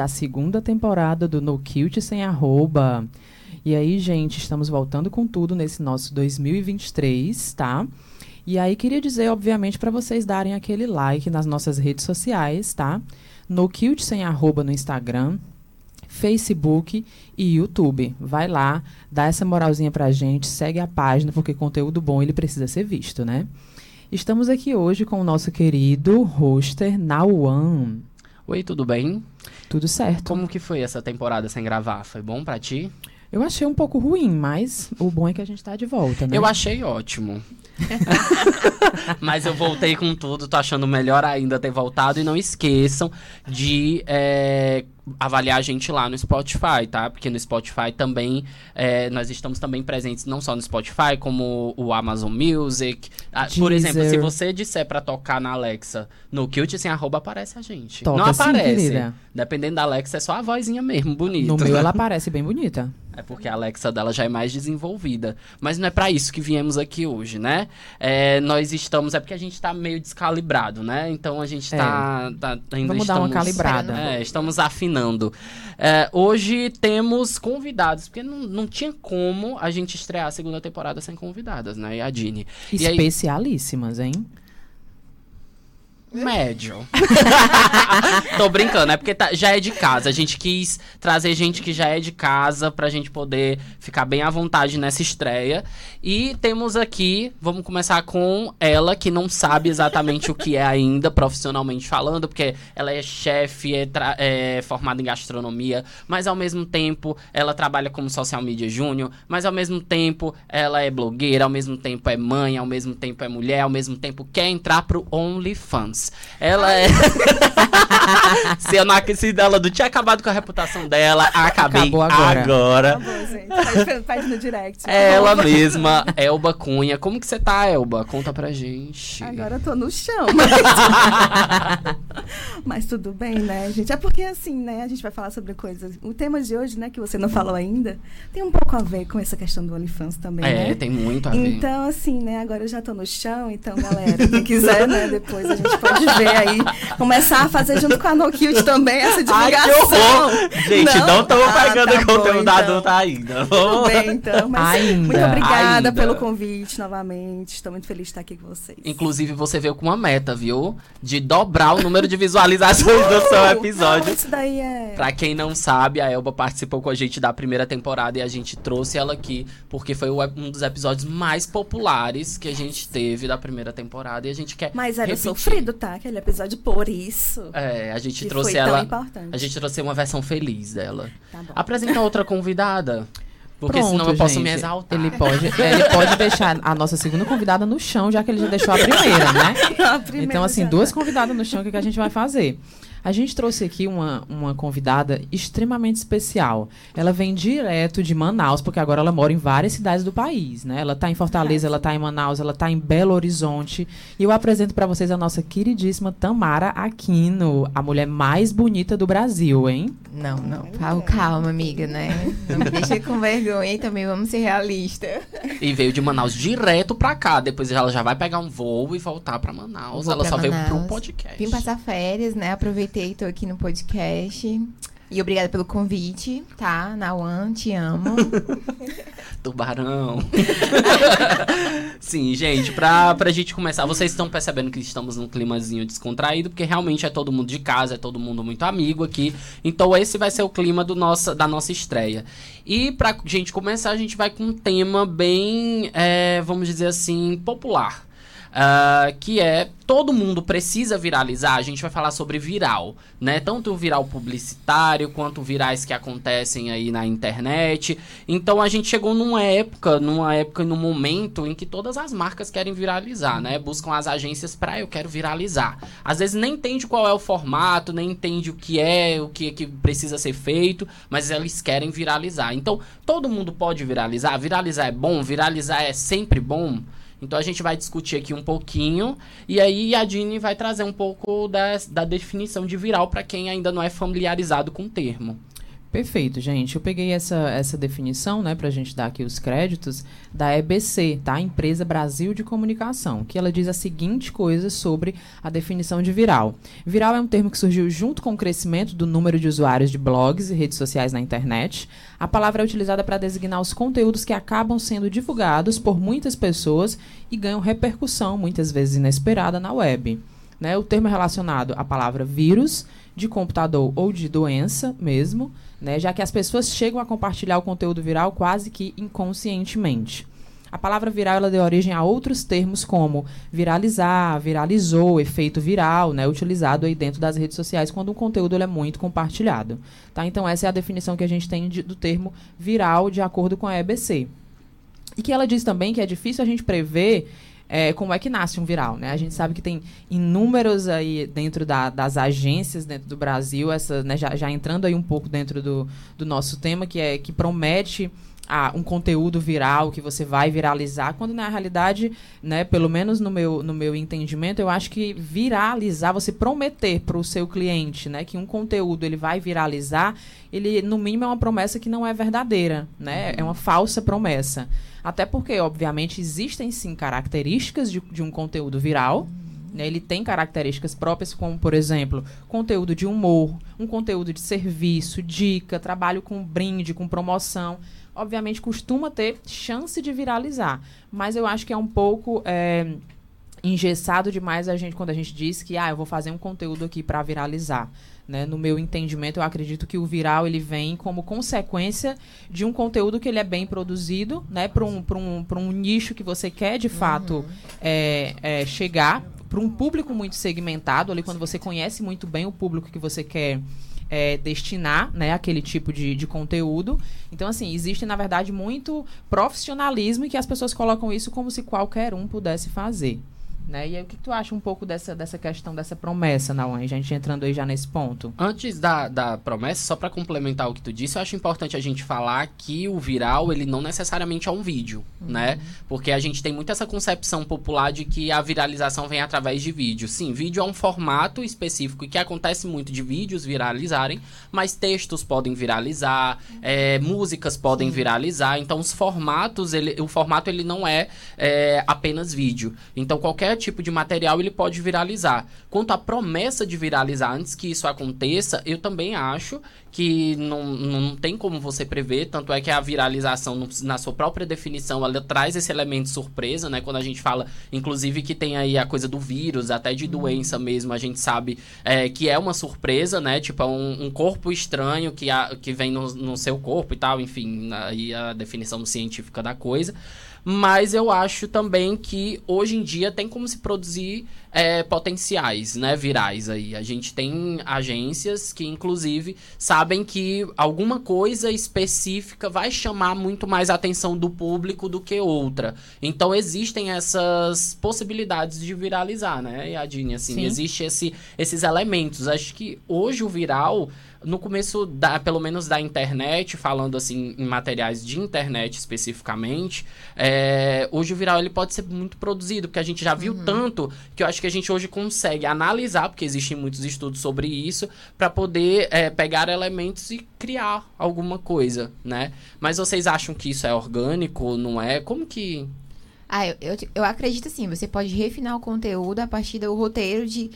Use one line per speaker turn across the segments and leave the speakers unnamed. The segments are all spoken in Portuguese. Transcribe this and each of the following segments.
à segunda temporada do No Cute Sem Arroba. E aí, gente, estamos voltando com tudo nesse nosso 2023, tá? E aí, queria dizer, obviamente, para vocês darem aquele like nas nossas redes sociais, tá? No Cute Sem Arroba no Instagram, Facebook e YouTube. Vai lá, dá essa moralzinha pra gente, segue a página, porque conteúdo bom ele precisa ser visto, né? Estamos aqui hoje com o nosso querido hoster Nauan.
Oi, tudo bem?
Tudo certo.
Como que foi essa temporada sem gravar? Foi bom pra ti?
Eu achei um pouco ruim, mas o bom é que a gente tá de volta, né?
Eu achei ótimo. Mas eu voltei com tudo, tô achando melhor ainda ter voltado. E não esqueçam de é, avaliar a gente lá no Spotify, tá? Porque no Spotify também é, nós estamos também presentes não só no Spotify, como o Amazon Music. Ah, por exemplo, se você disser para tocar na Alexa no Cute sem arroba, aparece a gente.
Toca
não aparece.
Sim,
Dependendo da Alexa, é só a vozinha mesmo, bonita.
No meu ela aparece bem bonita.
É porque a Alexa dela já é mais desenvolvida. Mas não é para isso que viemos aqui hoje, né? É, nós estamos. É porque a gente tá meio descalibrado, né? Então a gente tá. É. tá ainda
Vamos
estamos,
dar uma calibrada.
É, estamos afinando. É, hoje temos convidados, porque não, não tinha como a gente estrear a segunda temporada sem convidadas, né? E a Dini.
Especialíssimas,
aí,
hein?
Médio. Tô brincando, é porque tá, já é de casa. A gente quis trazer gente que já é de casa pra gente poder ficar bem à vontade nessa estreia. E temos aqui, vamos começar com ela, que não sabe exatamente o que é ainda, profissionalmente falando, porque ela é chefe, é, é, formada em gastronomia, mas ao mesmo tempo ela trabalha como social media júnior, mas ao mesmo tempo ela é blogueira, ao mesmo tempo é mãe, ao mesmo tempo é mulher, ao mesmo tempo quer entrar pro OnlyFans. Ela é. se eu não se dela não tinha acabado com a reputação dela, acabei Acabou agora. agora. Acabou,
gente. Faz, no direct.
É ela mesma, Elba Cunha. Como que você tá, Elba? Conta pra gente.
Agora eu tô no chão. Mas... mas tudo bem, né, gente? É porque assim, né? A gente vai falar sobre coisas. O tema de hoje, né, que você não falou ainda, tem um pouco a ver com essa questão do OnlyFans também. É,
né? tem muito a ver.
Então, assim, né, agora eu já tô no chão, então, galera, quem quiser, né, depois a gente pode pode ver aí. Começar a fazer junto com a No Cute também essa divulgação.
Ai, Gente, não estamos ah, pegando tá conteúdo então. adulto ainda.
Tudo bem, então. Mas ainda, muito obrigada ainda. pelo convite novamente. Estou muito feliz de estar aqui com vocês.
Inclusive, você veio com uma meta, viu? De dobrar o número de visualizações do seu episódio. Não,
isso daí é.
Pra quem não sabe, a Elba participou com a gente da primeira temporada e a gente trouxe ela aqui porque foi um dos episódios mais populares que a gente teve da primeira temporada e a gente quer.
Mas era
repetir.
sofrido, tá? Aquele episódio por isso.
É, a gente trouxe ela. A gente trouxe uma versão feliz dela. Tá Apresenta outra convidada. Porque Pronto, senão eu posso gente, me exaltar.
Ele pode, ele pode deixar a nossa segunda convidada no chão, já que ele já deixou a primeira, né? A primeira então, assim, duas convidadas no chão, o que, que a gente vai fazer? A gente trouxe aqui uma, uma convidada extremamente especial. Ela vem direto de Manaus, porque agora ela mora em várias cidades do país, né? Ela está em Fortaleza, ela está em Manaus, ela está em Belo Horizonte. E eu apresento para vocês a nossa queridíssima Tamara Aquino, a mulher mais bonita do Brasil, hein?
Não, não. Calma, calma amiga, né? Não me deixa com vergonha e também vamos ser realistas.
E veio de Manaus direto pra cá. Depois ela já vai pegar um voo e voltar pra Manaus. Vou ela só Manaus. veio pro podcast.
Vim passar férias, né? Aproveitei aproveitei, tô aqui no podcast. E obrigada pelo convite, tá? Nauan, te amo.
Tubarão. Sim, gente, pra, pra gente começar, vocês estão percebendo que estamos num climazinho descontraído, porque realmente é todo mundo de casa, é todo mundo muito amigo aqui. Então esse vai ser o clima do nossa, da nossa estreia. E pra gente começar, a gente vai com um tema bem, é, vamos dizer assim, popular uh, que é todo mundo precisa viralizar. A gente vai falar sobre viral, né? Tanto o viral publicitário quanto virais que acontecem aí na internet. Então a gente chegou numa época, numa época, num momento em que todas as marcas querem viralizar, né? Buscam as agências para eu quero viralizar. Às vezes nem entende qual é o formato, nem entende o que é, o que, que precisa ser feito, mas eles querem viralizar. Então todo mundo pode viralizar. Viralizar é bom, viralizar é sempre bom. Então a gente vai discutir aqui um pouquinho e aí a Dini vai trazer um pouco da, da definição de viral para quem ainda não é familiarizado com o termo.
Perfeito, gente. Eu peguei essa, essa definição, né, para a gente dar aqui os créditos, da EBC, tá? Empresa Brasil de Comunicação, que ela diz a seguinte coisa sobre a definição de viral. Viral é um termo que surgiu junto com o crescimento do número de usuários de blogs e redes sociais na internet. A palavra é utilizada para designar os conteúdos que acabam sendo divulgados por muitas pessoas e ganham repercussão, muitas vezes inesperada, na web. Né? O termo é relacionado à palavra vírus, de computador ou de doença mesmo, né? já que as pessoas chegam a compartilhar o conteúdo viral quase que inconscientemente. A palavra viral ela deu origem a outros termos como viralizar, viralizou, efeito viral, né, utilizado aí dentro das redes sociais quando um conteúdo é muito compartilhado. Tá? Então essa é a definição que a gente tem de, do termo viral de acordo com a EBC. E que ela diz também que é difícil a gente prever é, como é que nasce um viral, né? A gente sabe que tem inúmeros aí dentro da, das agências dentro do Brasil, essa, né, já, já, entrando aí um pouco dentro do, do nosso tema, que é que promete ah, um conteúdo viral que você vai viralizar, quando na realidade, né, pelo menos no meu, no meu entendimento, eu acho que viralizar, você prometer para o seu cliente, né, que um conteúdo ele vai viralizar, ele no mínimo é uma promessa que não é verdadeira, né, é uma falsa promessa. Até porque, obviamente, existem sim características de, de um conteúdo viral. Né? Ele tem características próprias, como, por exemplo, conteúdo de humor, um conteúdo de serviço, dica, trabalho com brinde, com promoção. Obviamente, costuma ter chance de viralizar. Mas eu acho que é um pouco. É, engessado demais a gente quando a gente diz que ah, eu vou fazer um conteúdo aqui para viralizar. Né? No meu entendimento, eu acredito que o viral ele vem como consequência de um conteúdo que ele é bem produzido, né? Para um, um, um nicho que você quer de fato uhum. é, é, chegar, para um público muito segmentado, ali quando você conhece muito bem o público que você quer é, destinar né, aquele tipo de, de conteúdo. Então, assim, existe, na verdade, muito profissionalismo e que as pessoas colocam isso como se qualquer um pudesse fazer. Né? E aí, o que, tu acha um pouco dessa, dessa questão, dessa promessa, Nauan? A gente entrando aí já nesse ponto.
Antes da, da promessa, só para complementar o que tu disse, eu acho importante a gente falar que o viral, ele não necessariamente é um vídeo, uhum. né? Porque a gente tem muito essa concepção popular de que a viralização vem através de vídeo. Sim, vídeo é um formato específico e que acontece muito de vídeos viralizarem, mas textos podem viralizar, é, músicas podem viralizar. Então, os formatos, ele, o formato ele não é, é apenas vídeo. Então, qualquer tipo de material ele pode viralizar. Quanto à promessa de viralizar antes que isso aconteça, eu também acho que não, não tem como você prever, tanto é que a viralização, na sua própria definição, ela traz esse elemento surpresa, né? Quando a gente fala, inclusive, que tem aí a coisa do vírus, até de doença mesmo, a gente sabe é, que é uma surpresa, né? Tipo, é um, um corpo estranho que, a, que vem no, no seu corpo e tal, enfim, aí a definição científica da coisa. Mas eu acho também que hoje em dia tem como se produzir é, potenciais, né, virais aí. A gente tem agências que, inclusive, sabem que alguma coisa específica vai chamar muito mais a atenção do público do que outra. Então existem essas possibilidades de viralizar, né, Yadine? Assim, Sim. existe esse, esses elementos. Acho que hoje o viral no começo, da, pelo menos da internet, falando assim em materiais de internet especificamente, é, hoje o viral ele pode ser muito produzido, porque a gente já viu uhum. tanto que eu acho que a gente hoje consegue analisar, porque existem muitos estudos sobre isso, para poder é, pegar elementos e criar alguma coisa, né? Mas vocês acham que isso é orgânico, não é? Como que...
Ah, eu, eu, eu acredito assim, você pode refinar o conteúdo a partir do roteiro de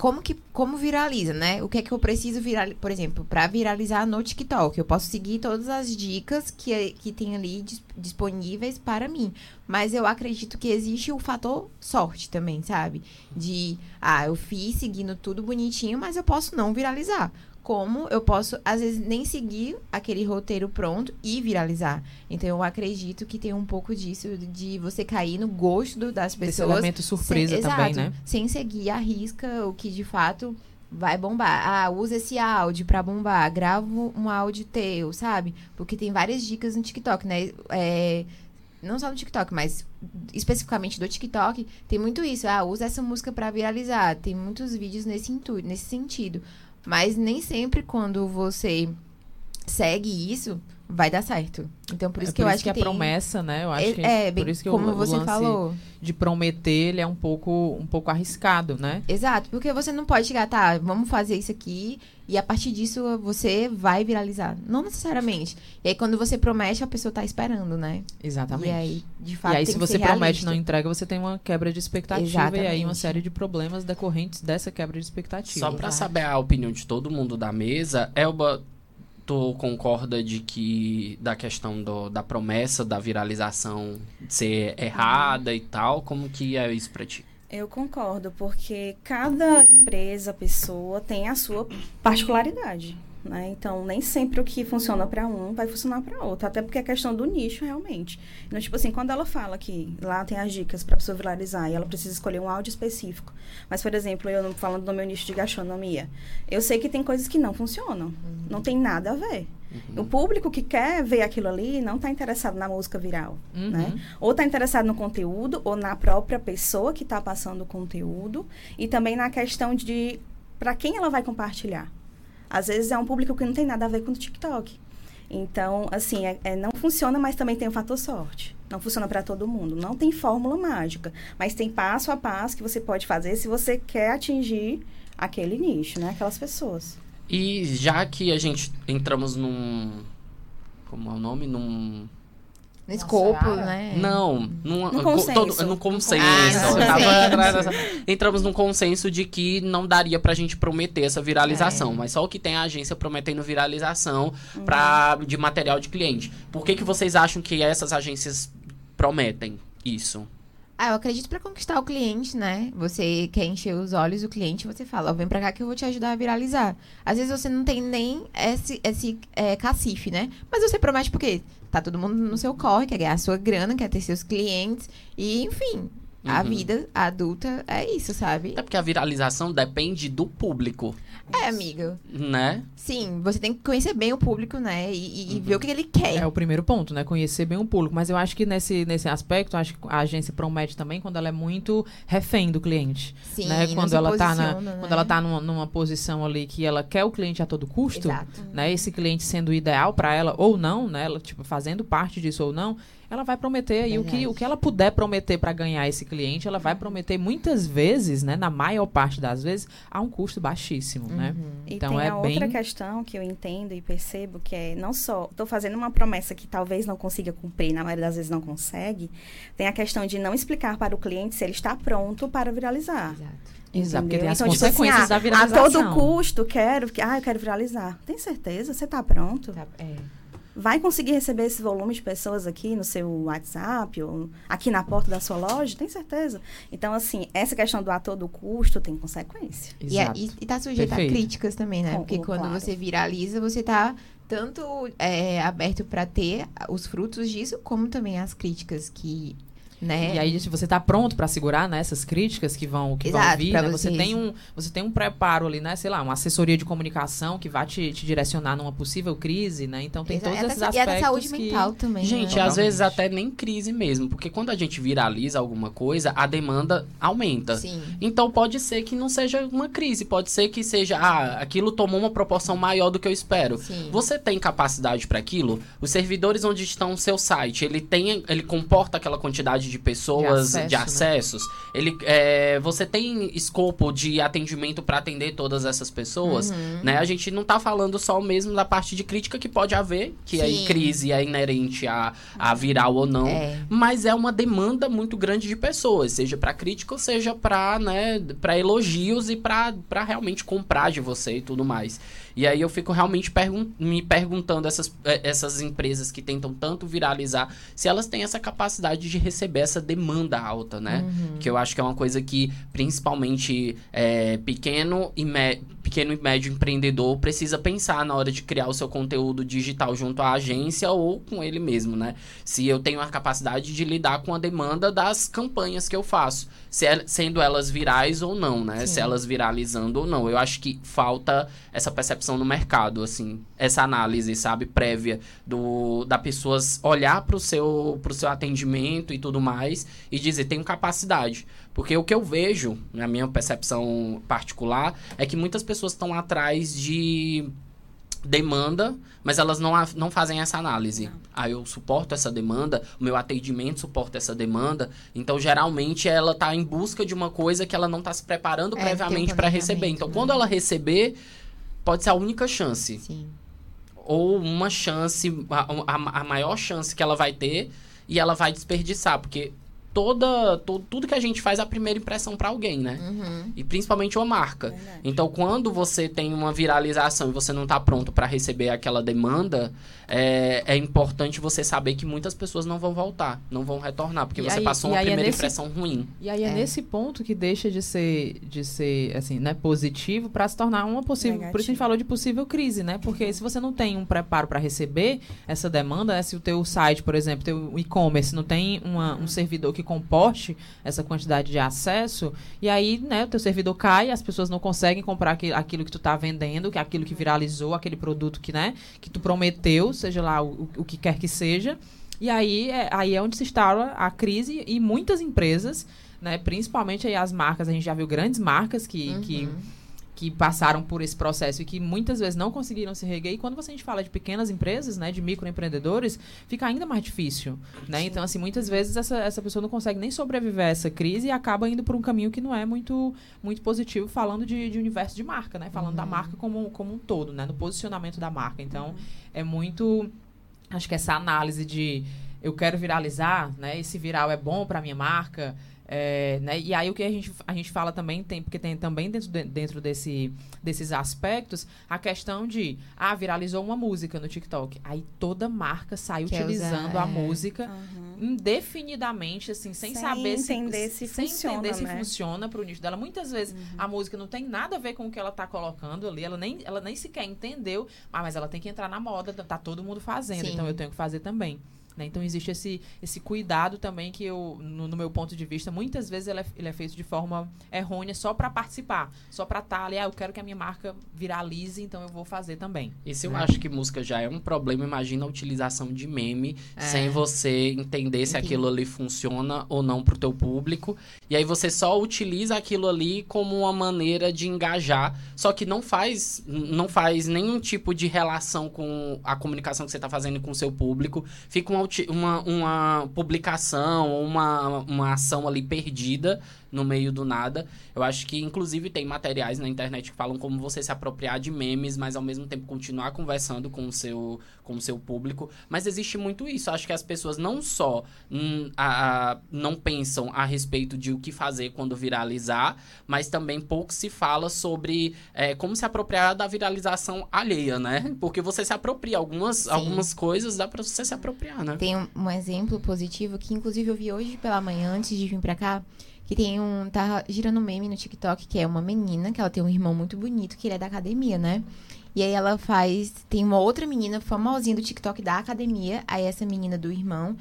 como que como viraliza, né? O que é que eu preciso virar, por exemplo, para viralizar no TikTok? Eu posso seguir todas as dicas que, que tem ali disponíveis para mim, mas eu acredito que existe o fator sorte também, sabe? De ah, eu fiz seguindo tudo bonitinho, mas eu posso não viralizar como eu posso, às vezes, nem seguir aquele roteiro pronto e viralizar. Então, eu acredito que tem um pouco disso, de você cair no gosto das pessoas. Esse
elemento surpresa
sem,
também,
exato,
né?
Sem seguir a risca o que, de fato, vai bombar. Ah, usa esse áudio pra bombar. Grava um áudio teu, sabe? Porque tem várias dicas no TikTok, né? É, não só no TikTok, mas especificamente do TikTok, tem muito isso. Ah, usa essa música para viralizar. Tem muitos vídeos nesse, intuito, nesse sentido. Mas nem sempre quando você segue isso, vai dar certo. Então, por isso
é
que
por
eu
isso
acho
que,
que,
a
tem...
promessa, né? Eu acho
é,
que
é, bem,
por isso que
como
o,
você
o lance
falou.
de prometer ele é um pouco um pouco arriscado, né?
Exato, porque você não pode chegar, tá, vamos fazer isso aqui e a partir disso você vai viralizar. Não necessariamente. E aí quando você promete, a pessoa tá esperando, né?
Exatamente.
E aí, de fato,
E aí,
tem
se
que
você
ser
promete e não entrega, você tem uma quebra de expectativa e aí uma
Exatamente.
série de problemas decorrentes dessa quebra de expectativa.
Só pra
Exato.
saber a opinião de todo mundo da mesa, Elba, tu concorda de que da questão do- da promessa da viralização ser errada e tal? Como que é isso pra ti?
Eu concordo, porque cada empresa, pessoa tem a sua particularidade. Né? Então, nem sempre o que funciona para um vai funcionar para outro. Até porque é questão do nicho, realmente. Então, tipo assim, quando ela fala que lá tem as dicas para a pessoa viralizar e ela precisa escolher um áudio específico. Mas, por exemplo, eu não- falando do meu nicho de gastronomia, eu sei que tem coisas que não funcionam. Não tem nada a ver. O público que quer ver aquilo ali não está interessado na música viral,
Uhum.
né? Ou está interessado no conteúdo, ou na própria pessoa que está passando o conteúdo, e também na questão de para quem ela vai compartilhar. Às vezes é um público que não tem nada a ver com o TikTok. Então, assim, é- é, não funciona, mas também tem o fator sorte. Não funciona para todo mundo. Não tem fórmula mágica, mas tem passo a passo que você pode fazer se você quer atingir aquele nicho, né? Aquelas pessoas.
E já que a gente entramos num. Como é o nome? Num.
No escopo, né?
Não, num,
No
co-
consenso.
todo- no consenso.
Ah, consenso.
Entramos num consenso de que não daria pra gente prometer essa viralização,
É.
mas só o que tem a agência prometendo viralização pra, de material de cliente. Por que, que vocês acham que essas agências prometem isso?
Ah, eu acredito pra conquistar o cliente, né? Você quer encher os olhos do cliente, você fala, ó, vem pra cá que eu vou te ajudar a viralizar. Às vezes você não tem nem esse, esse é, cacife, né? Mas você promete porque tá todo mundo no seu corre, quer ganhar sua grana, quer ter seus clientes. E, enfim, a
Uhum.
vida adulta é isso, sabe?
Até porque a viralização depende do público,
É, amigo.
né?
Sim, você tem que conhecer bem o público, né? E, e-
Uhum.
ver o que ele quer.
É o primeiro ponto, né? Conhecer bem o público. Mas eu acho que nesse, nesse aspecto, acho que a agência promete também quando ela é muito refém do cliente.
Sim,
né? Quando ela tá, na,
né?
quando ela tá numa, numa posição ali que ela quer o cliente a todo custo,
Exato.
né? Esse cliente sendo ideal para ela ou não, né? Ela, tipo, fazendo parte disso ou não, ela vai prometer aí o que, o que ela puder prometer para ganhar esse cliente, ela vai prometer muitas vezes, né? Na maior parte das vezes, a um custo baixíssimo, né?
Uhum.
E
Então,
tem
é
a outra
bem-
questão que eu entendo e percebo que é não só estou fazendo uma promessa que talvez não consiga cumprir, na maioria das vezes não consegue, tem a questão de não explicar para o cliente se ele está pronto para viralizar.
Exato.
Exato, porque tem as
Então, tipo assim,
consequências
ah,
da viralização.
A todo custo, quero, que- ah, eu quero viralizar. Tem certeza? Você está pronto?
Tá, é.
Vai conseguir receber esse volume de pessoas aqui no seu WhatsApp ou aqui na porta da sua loja? Tem certeza? Então, assim, essa questão do a todo custo tem consequência.
E, é-
Exato.
e, e tá sujeito
Perfeito.
a críticas também, né?
Com-
Porque quando
claro.
você viraliza, você tá tanto é, aberto pra ter os frutos disso, como também as críticas que, né?
E aí, se você tá pronto para segurar né, essas críticas que vão, que vão
Exato,
vir,
pra
né? Você tem, um, você tem um preparo ali, né? Sei lá, uma assessoria de comunicação que vai te, te direcionar numa possível crise, né? Então tem
Exa-
todos
é
esses
sa-
aspectos
E é da saúde
que...
mental também.
Gente,
né?
às vezes até nem crise mesmo, porque quando a gente viraliza alguma coisa, a demanda aumenta.
Sim.
Então pode ser que não seja uma crise, pode ser que seja, ah, aquilo tomou uma proporção maior do que eu espero.
Sim.
Você tem capacidade para aquilo? Os servidores onde estão o seu site, ele tem, ele comporta aquela quantidade de pessoas, de,
De acesso,
acessos? Ele, é, você tem escopo de atendimento para atender todas essas pessoas?
Uhum.
Né? A gente não tá falando só mesmo da parte de crítica que pode haver, que aí
Sim.
crise é inerente a, a viral ou não.
É.
Mas é uma demanda muito grande de pessoas, seja para crítica seja para né, pra elogios e para realmente comprar de você e tudo mais. E aí eu fico realmente pergun me perguntando essas, eh, essas empresas que tentam tanto viralizar, se elas têm essa capacidade de receber essa demanda alta, né?
Uhum.
Que eu acho que é uma coisa que principalmente é, pequeno, e mé- pequeno e médio empreendedor precisa pensar na hora de criar o seu conteúdo digital junto à agência ou com ele mesmo, né? Se eu tenho a capacidade de lidar com a demanda das campanhas que eu faço, se el- sendo elas virais ou não, né?
Sim.
Se elas viralizando ou não. Eu acho que falta essa percepção no mercado, assim, essa análise, sabe, prévia do da pessoas olhar para o seu pro seu atendimento e tudo mais e dizer tenho capacidade, porque o que eu vejo, na minha percepção particular, é que muitas pessoas estão atrás de demanda, mas elas não, não fazem essa análise. Ah, eu suporto essa demanda, o meu atendimento suporta essa demanda. Então, geralmente, ela está em busca de uma coisa que ela não está se preparando
É,
previamente para receber. Então,
né?
quando ela receber, pode ser a única chance.
Sim.
Ou uma chance, a, a- a maior chance que ela vai ter e ela vai desperdiçar. Porque toda, to- tudo que a gente faz é a primeira impressão para alguém, né?
Uhum.
E principalmente uma marca.
Verdade.
Então, quando você tem uma viralização e você não está pronto para receber aquela demanda, é, é importante você saber que muitas pessoas não vão voltar, não vão retornar, porque
E
você
aí-
passou
e
uma
é
primeira
nesse-
impressão ruim.
E aí é,
É.
nesse ponto que deixa de ser, de ser assim, né, positivo para se tornar uma possível. Por isso a gente
Negativo.
falou de possível crise, né? Porque se você não tem um preparo para receber essa demanda, né, se o teu site, por exemplo, teu e-commerce não tem uma- um servidor que comporte essa quantidade de acesso, e aí, né, o teu servidor cai, as pessoas não conseguem comprar aqui- aquilo que tu tá vendendo, que é aquilo que viralizou, aquele produto que, né, que tu prometeu, seja lá o, o que quer que seja. E aí é, aí é onde se instala a crise e muitas empresas, né, principalmente aí as marcas, a gente já viu grandes marcas que,
Uhum.
que passaram por esse processo e que muitas vezes não conseguiram se reguer. E quando você- a gente fala de pequenas empresas, né, de microempreendedores, fica ainda mais difícil, né? Então, assim, muitas vezes essa, essa pessoa não consegue nem sobreviver a essa crise e acaba indo por um caminho que não é muito, muito positivo, falando de, de universo de marca, né? Falando da marca como, como um todo, né? No posicionamento da marca. Então, é muito... Acho que essa análise de eu quero viralizar, né? Esse viral é bom para minha marca, é, né? E aí o que a gente, a gente fala também tem, porque tem também dentro, de- dentro desse, desses aspectos a questão de ah, viralizou uma música no TikTok. Aí toda marca sai
Quer
utilizando
usar,
a
é.
música
Aham.
indefinidamente, assim, sem,
Sem
saber
entender
se,
se
sem
funciona,
entender se
né?
funciona pro nicho dela. Muitas vezes
Uhum.
a música não tem nada a ver com o que ela tá colocando ali, ela nem, ela nem sequer entendeu, ah, mas ela tem que entrar na moda, tá todo mundo fazendo,
Sim.
então eu tenho que fazer também. Né? Então existe esse, esse cuidado também que eu, no, no meu ponto de vista, muitas vezes ele é, ele é feito de forma errônea só para participar, só para estar ali, ah, eu quero que a minha marca viralize, então eu vou fazer também.
E se eu
né?
acho que música já é um problema, imagina a utilização de meme
É.
sem você entender se
Entendi.
aquilo ali funciona ou não pro teu público. E aí você só utiliza aquilo ali como uma maneira de engajar, só que não faz não faz nenhum tipo de relação com a comunicação que você tá fazendo com o seu público. Fica uma, uma, uma publicação uma, uma ação ali perdida no meio do nada. Eu acho que, inclusive, tem materiais na internet que falam como você se apropriar de memes, mas ao mesmo tempo continuar conversando com o seu, com o seu público. Mas existe muito isso. Eu acho que as pessoas não só hum, a- a- não pensam a respeito de o que fazer quando viralizar, mas também pouco se fala sobre é, como se apropriar da viralização alheia, né? Porque você se apropria. Algumas,
Sim.
algumas coisas dá pra você se apropriar, né?
Tem um, um exemplo positivo que, inclusive, eu vi hoje pela manhã, antes de vir pra cá, que tem um. Tá girando um meme no TikTok, que é uma menina, que ela tem um irmão muito bonito, que ele é da academia, né? E aí ela faz. Tem uma outra menina famosinha do TikTok da academia. Aí essa menina do irmão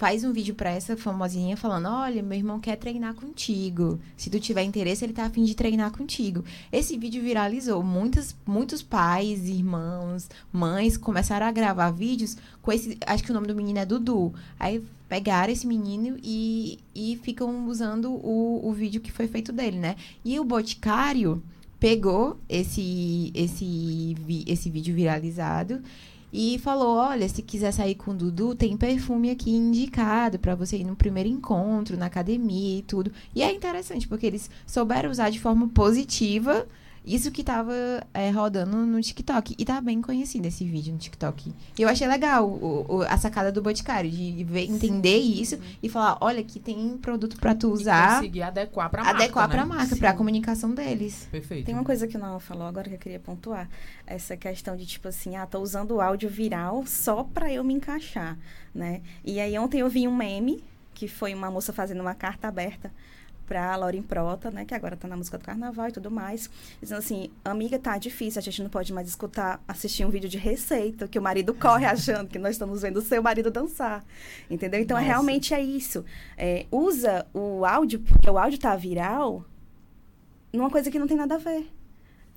faz um vídeo pra essa famosinha falando: Olha, meu irmão quer treinar contigo. Se tu tiver interesse, ele tá afim de treinar contigo. Esse vídeo viralizou. Muitas, muitos pais, irmãos, mães começaram a gravar vídeos com esse. Acho que o nome do menino é Dudu. Aí pegaram esse menino e, e ficam usando o, o vídeo que foi feito dele, né? E o Boticário pegou esse, esse, esse vídeo viralizado e falou: Olha, se quiser sair com o Dudu, tem perfume aqui indicado pra você ir no primeiro encontro, na academia e tudo. E é interessante, porque eles souberam usar de forma positiva isso que tava é, rodando no TikTok. E tá bem conhecido esse vídeo no TikTok. E eu achei legal o- o- a sacada do Boticário, de ver, entender isso e falar: olha, aqui tem produto pra tu
E
usar,
conseguir adequar pra marca,
adequar
né?
pra marca,
Sim.
pra comunicação deles.
Perfeito.
Tem uma coisa que o Noah falou agora que eu queria pontuar. Essa questão de, tipo assim, ah, tô usando o áudio viral só pra eu me encaixar, né? E aí ontem eu vi um meme, que foi uma moça fazendo uma carta aberta pra Lauren Prota, né? Que agora tá na música do carnaval e tudo mais. Dizendo assim, amiga, tá difícil, a gente não pode mais escutar, assistir um vídeo de receita, que o marido corre achando que nós estamos vendo o seu marido dançar. Entendeu? Então, é, realmente é isso. É, usa o áudio, porque o áudio tá viral, numa coisa que não tem nada a ver.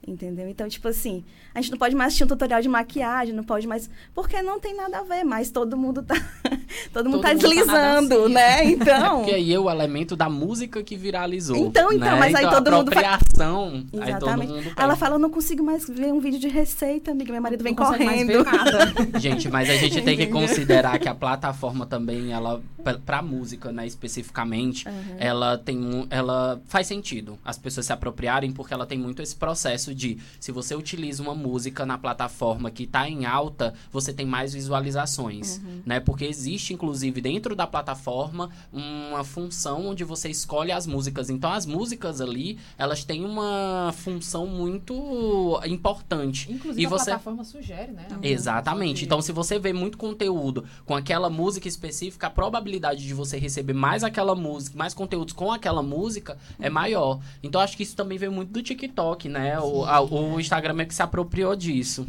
Entendeu? Então, tipo assim, a gente não pode mais assistir um tutorial de maquiagem, não pode mais. Porque não tem nada a ver, mas todo mundo tá. todo mundo
Todo
tá
mundo tá
deslizando,
nada
né? Então.
Porque aí é o elemento da música que viralizou.
Então, então,
né?
mas aí
então,
todo
a
mundo
apropriação, aí todo
Exatamente.
mundo
Ela fala, eu não consigo mais ver um vídeo de receita, amiga. Meu marido vem
Não
correndo.
Gente, mas a gente tem que considerar que a plataforma também, ela, pra- pra música, né, especificamente,
Uhum.
ela tem um, ela faz sentido as pessoas se apropriarem porque ela tem muito esse processo de se você utiliza uma música na plataforma que tá em alta, você tem mais visualizações, né? Porque existe inclusive dentro da plataforma uma função onde você escolhe as músicas. Então as músicas ali, elas têm uma função muito importante.
Inclusive,
E
a
você-
plataforma sugere, né?
Exatamente. Então, se você vê muito conteúdo com aquela música específica, a probabilidade de você receber mais aquela música, mais conteúdos com aquela música é maior. Então, acho que isso também veio muito do TikTok, né? O, a- o Instagram é que se apropriou disso.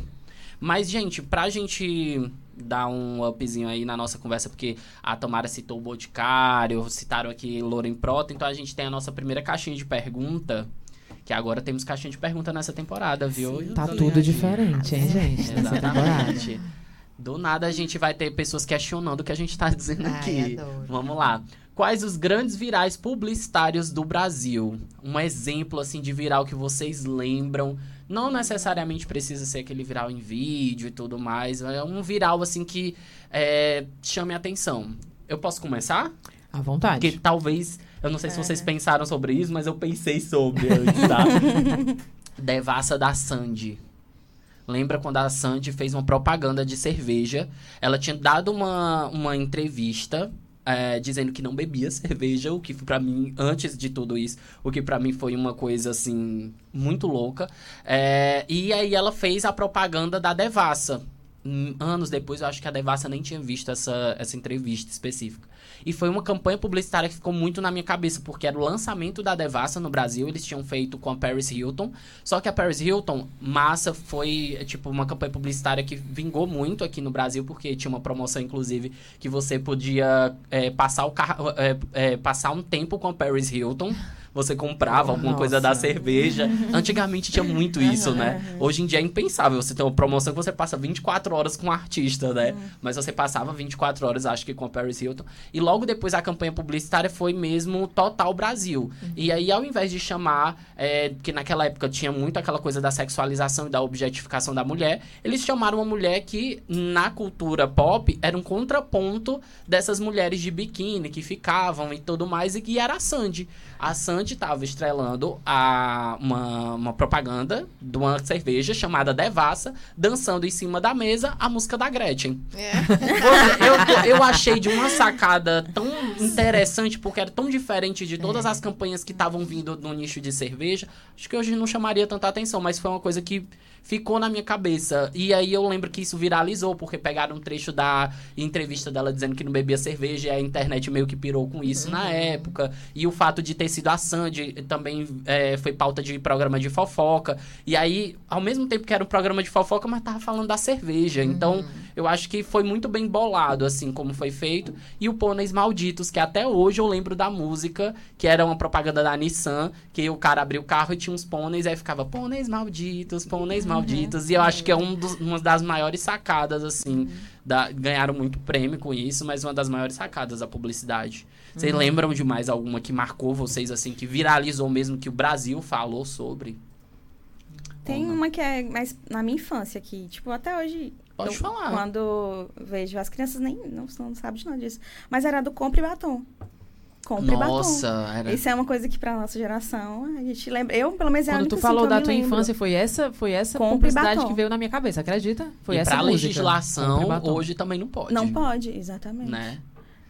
Mas, gente, pra gente dar um upzinho aí na nossa conversa, porque a Tamara citou o Boticário, citaram aqui Loren Prota, então a gente tem a nossa primeira caixinha de pergunta, que agora temos caixinha de pergunta nessa temporada, viu?
Sim.
Tá
Dona
tudo diferente, hein, gente?
Exatamente. Do nada a gente vai ter pessoas questionando o que a gente tá dizendo
Ai,
aqui.
adoro.
Vamos lá. Quais os grandes virais publicitários do Brasil? Um exemplo assim de viral que vocês lembram. Não necessariamente precisa ser aquele viral em vídeo e tudo mais. É um viral assim que é, chame a atenção. Eu posso começar?
À vontade.
Porque talvez. Eu não sei se
É.
vocês pensaram sobre isso, mas eu pensei sobre antes, tá? Devassa da Sandy. Lembra quando a Sandy fez uma propaganda de cerveja? Ela tinha dado uma, uma entrevista é, dizendo que não bebia cerveja, o que pra mim, antes de tudo isso, o que pra mim foi uma coisa assim, muito louca. É, e aí ela fez a propaganda da Devassa. Hum, Anos depois, eu acho que a Devassa nem tinha visto essa, essa entrevista específica. E foi uma campanha publicitária que ficou muito na minha cabeça, porque era o lançamento da Devassa no Brasil, eles tinham feito com a Paris Hilton. Só que a Paris Hilton, massa, foi tipo uma campanha publicitária que vingou muito aqui no Brasil, porque tinha uma promoção, inclusive, que você podia é, passar, o carro, é, é, passar um tempo com a Paris Hilton. Você comprava alguma coisa da
Nossa.
cerveja. Antigamente tinha muito isso, né? Hoje em dia é impensável. Você tem uma promoção que você passa 24 horas com um artista, né? Mas você passava 24 horas, acho que com a Paris Hilton. E logo depois a campanha publicitária foi mesmo Total Brasil. E aí, ao invés de chamar, é, que naquela época tinha muito aquela coisa da sexualização e da objetificação da mulher, eles chamaram uma mulher que, na cultura pop, era um contraponto dessas mulheres de biquíni que ficavam e tudo mais, e que era a Sandy. A Sandy estava estrelando a, uma, uma propaganda de uma cerveja chamada Devassa, dançando em cima da mesa a música da Gretchen.
É.
eu, eu achei de uma sacada tão interessante, porque era tão diferente de todas as campanhas que estavam vindo no nicho de cerveja. Acho que hoje não chamaria tanta atenção, mas foi uma coisa que ficou na minha cabeça. E aí eu lembro que isso viralizou, porque pegaram um trecho da entrevista dela dizendo que não bebia cerveja e a internet meio que pirou com isso na época. E o fato de ter sido a Sandy também é, foi pauta de programa de fofoca. E aí, ao mesmo tempo que era um programa de fofoca, mas tava falando da cerveja. Então, eu acho que foi muito bem bolado, assim, como foi feito. E o Pôneis Malditos, que até hoje eu lembro da música, que era uma propaganda da Nissan, que o cara abriu o carro e tinha uns pôneis, aí ficava Pôneis Malditos, Pôneis Malditos. E eu acho que é um dos- uma das maiores sacadas, assim. da- ganharam muito prêmio com isso, mas uma das maiores sacadas da publicidade. Vocês lembram de mais alguma que marcou vocês, assim, que viralizou mesmo, que o Brasil falou sobre?
Tem uma que é mais na minha infância aqui. Tipo, até hoje.
Pode
eu,
falar.
Quando vejo as crianças nem não, não sabem de nada disso. Mas era do compre batom. Compre
Nossa,
batom.
era...
Isso é uma coisa que pra nossa geração a gente lembra. Eu, pelo menos, é a
Quando tu
assim,
falou
eu
da tua
lembro.
infância, foi essa, foi essa
Compre
publicidade
batom.
que veio na minha cabeça, acredita? Foi
e
essa
pra
música.
legislação, hoje também não pode.
Não pode, exatamente.
Né?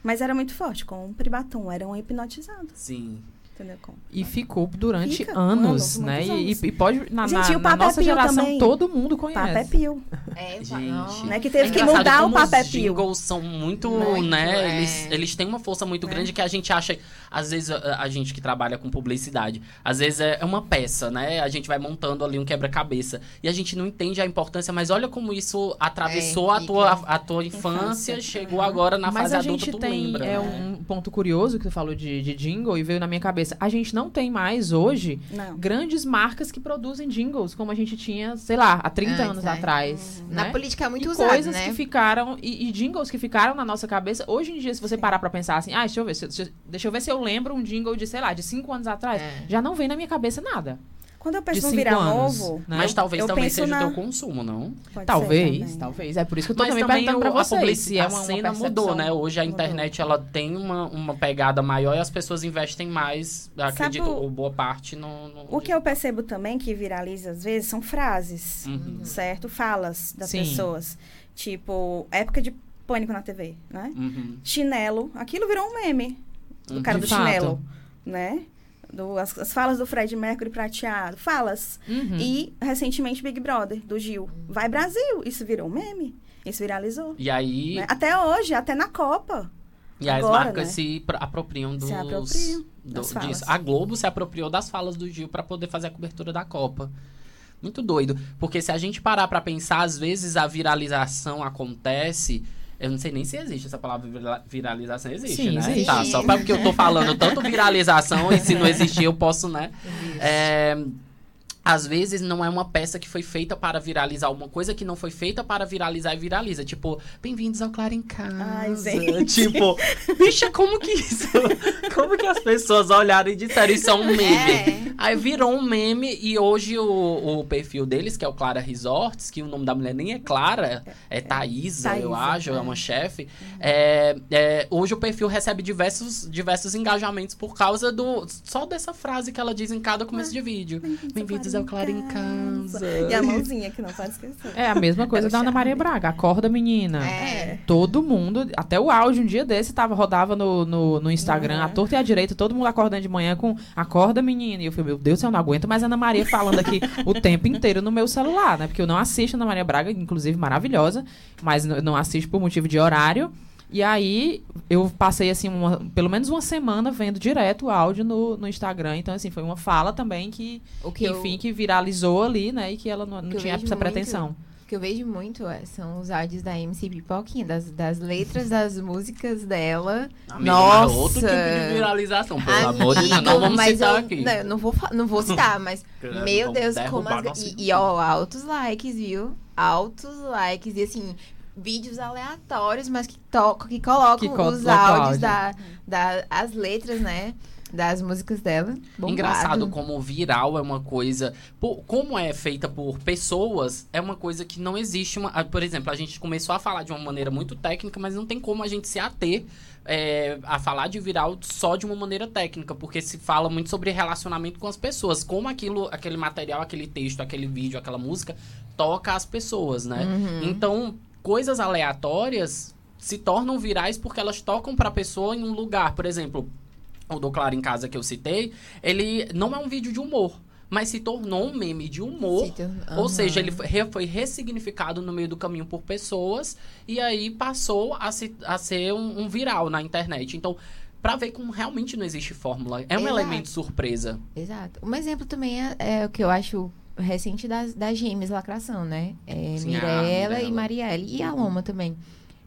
Mas era muito forte. Compre batom. Eram hipnotizados.
Sim.
Entendeu? Com-
E ficou durante
Fica,
anos,
anos,
né?
muitos
E,
anos.
e pode, na,
Gente,
na-
o
na
Papé
nossa
Pio
geração,
também.
todo mundo conhece.
Papé Pio.
É,
Gente.
Né? Que teve
É
que
engraçado
mudar o Papé
os
Pio.
jingles são muito,
Muito,
né?
é.
Eles, eles têm uma força muito
Né?
grande que a gente acha, às vezes a, a gente que trabalha com publicidade, às vezes é é uma peça, né? A gente vai montando ali um quebra-cabeça e a gente não entende a importância, mas olha como isso atravessou
É,
a tua
fica-
a tua infância,
Infância.
chegou agora na
Mas
fase
a
adulta,
gente
tu
tem
lembra.
é
né?
um ponto curioso que tu falou de, de jingle e veio na minha cabeça cabeça. A gente não tem mais hoje
Não.
grandes marcas que produzem jingles, como a gente tinha, sei lá, há 30
Antes,
anos
né?
atrás.
Na
né?
política é muito
e
usado,
coisas
né?
que ficaram e, e jingles que ficaram na nossa cabeça. Hoje em dia, se você parar pra pensar assim, ah, deixa eu ver, se, se- deixa eu ver se eu lembro um jingle de, sei lá, de cinco anos atrás,
É.
já não vem na minha cabeça nada.
Quando eu
De
penso no
cinco
virar
anos,
novo,
né?
Mas talvez
eu
também
penso
seja
na-
o teu consumo, não?
pode
talvez,
também.
talvez. É por isso que eu tô
Mas
também, perguntando pra
o- a, publici-
é
a cena mudou, né? Hoje a
Mudou.
internet ela tem uma, uma pegada maior e as pessoas investem mais, acredito,
o-
ou boa parte no, no-
O que eu percebo também que viraliza às vezes são frases,
Uhum.
certo? Falas das
Sim.
pessoas. Tipo, época de pânico na TV, né?
Uhum.
Chinelo, aquilo virou um meme. O
Uhum.
cara
De
do
fato.
chinelo, né? Do, as, as falas do Fred Mercury prateado, falas.
Uhum.
E, recentemente, Big Brother, do Gil. Vai Brasil! Isso virou um meme. Isso viralizou.
E aí,
né? Até hoje, até na Copa.
e as
agora,
marcas
né?
se pro- apropriam dos.
Se apropriam
do- disso. A Globo se apropriou das falas do Gil pra poder fazer a cobertura da Copa. Muito doido. Porque se a gente parar pra pensar, às vezes a viralização acontece. Eu não sei nem se existe essa palavra vira- viralização. Existe,
Sim,
né?
existe.
Tá, só porque eu tô falando tanto viralização e se não existir eu posso, né? É, às vezes não é uma peça que foi feita para viralizar, uma coisa que não foi feita para viralizar e viraliza. Tipo, bem-vindos ao Claro em Casa.
Ai, gente.
Tipo, bicha, como que isso? Como que as pessoas olharam e disseram isso é um meme?
É.
Aí virou um meme e hoje o, o perfil deles, que é o Clara Resorts, que o nome da mulher nem é Clara, é Thaísa, eu
Thaísa,
acho, é
é.
uma chefe. É, é, hoje o perfil recebe diversos, diversos engajamentos por causa do só dessa frase que ela diz em cada começo de vídeo. Bem-vindos ao Claro em Casa.
E a mãozinha que não pode esquecer.
É a mesma coisa
É o
da Ana. Maria Braga. Acorda, menina.
É.
Todo mundo, até o áudio um dia desse tava, rodava no, no, no Instagram,
Uhum.
a torta e a direita, todo mundo acordando de manhã com acorda, menina. E eu falei, meu Deus, eu não aguento mais a Ana Maria falando aqui o tempo inteiro no meu celular, né? Porque eu não assisto a Ana Maria Braga, inclusive maravilhosa, mas não assisto por motivo de horário. E aí, eu passei, assim, uma- pelo menos uma semana vendo direto o áudio no, no Instagram. Então, assim, foi uma fala também que,
O que eu-
enfim, que viralizou ali, né? E que ela não, não
que
tinha essa
muito-
pretensão.
O que eu vejo muito é, são os áudios da MC Pipoquinha, das, das letras das músicas dela. Nossa.
mas é outro tipo de viralização, pelo amor de Deus.
Amigo,
Não vamos
mas
citar
eu,
aqui.
Não, eu não vou, não vou citar, mas meu Deus, como as, e, e ó, altos likes, viu? Altos likes e assim, vídeos aleatórios, mas que tocam, que colocam
Que
os áudios
áudio.
da, da as letras, né? Das músicas dela. Bombado.
Engraçado como viral é uma coisa. por- como é feita por pessoas, é uma coisa que não existe. Uma, por exemplo, a gente começou a falar de uma maneira muito técnica, mas não tem como a gente se ater é, a falar de viral só de uma maneira técnica, porque se fala muito sobre relacionamento com as pessoas. Como aquilo, aquele material, aquele texto, aquele vídeo, aquela música toca as pessoas, né?
Uhum.
Então, coisas aleatórias se tornam virais porque elas tocam pra pessoa em um lugar. Por exemplo, o do Claro em Casa que eu citei, ele não é um vídeo de humor, mas se tornou um meme de humor.
Se torna-
Ou seja, ele foi, re- foi ressignificado no meio do caminho por pessoas e aí passou a, se- a ser um, um viral na internet. Então, pra ver como realmente não existe fórmula, é um
Exato.
elemento surpresa.
Exato. Um exemplo também é, é o que eu acho recente das, das gêmeas lacração, né? É
Sim,
Mirella e. Marielle. E a Loma também.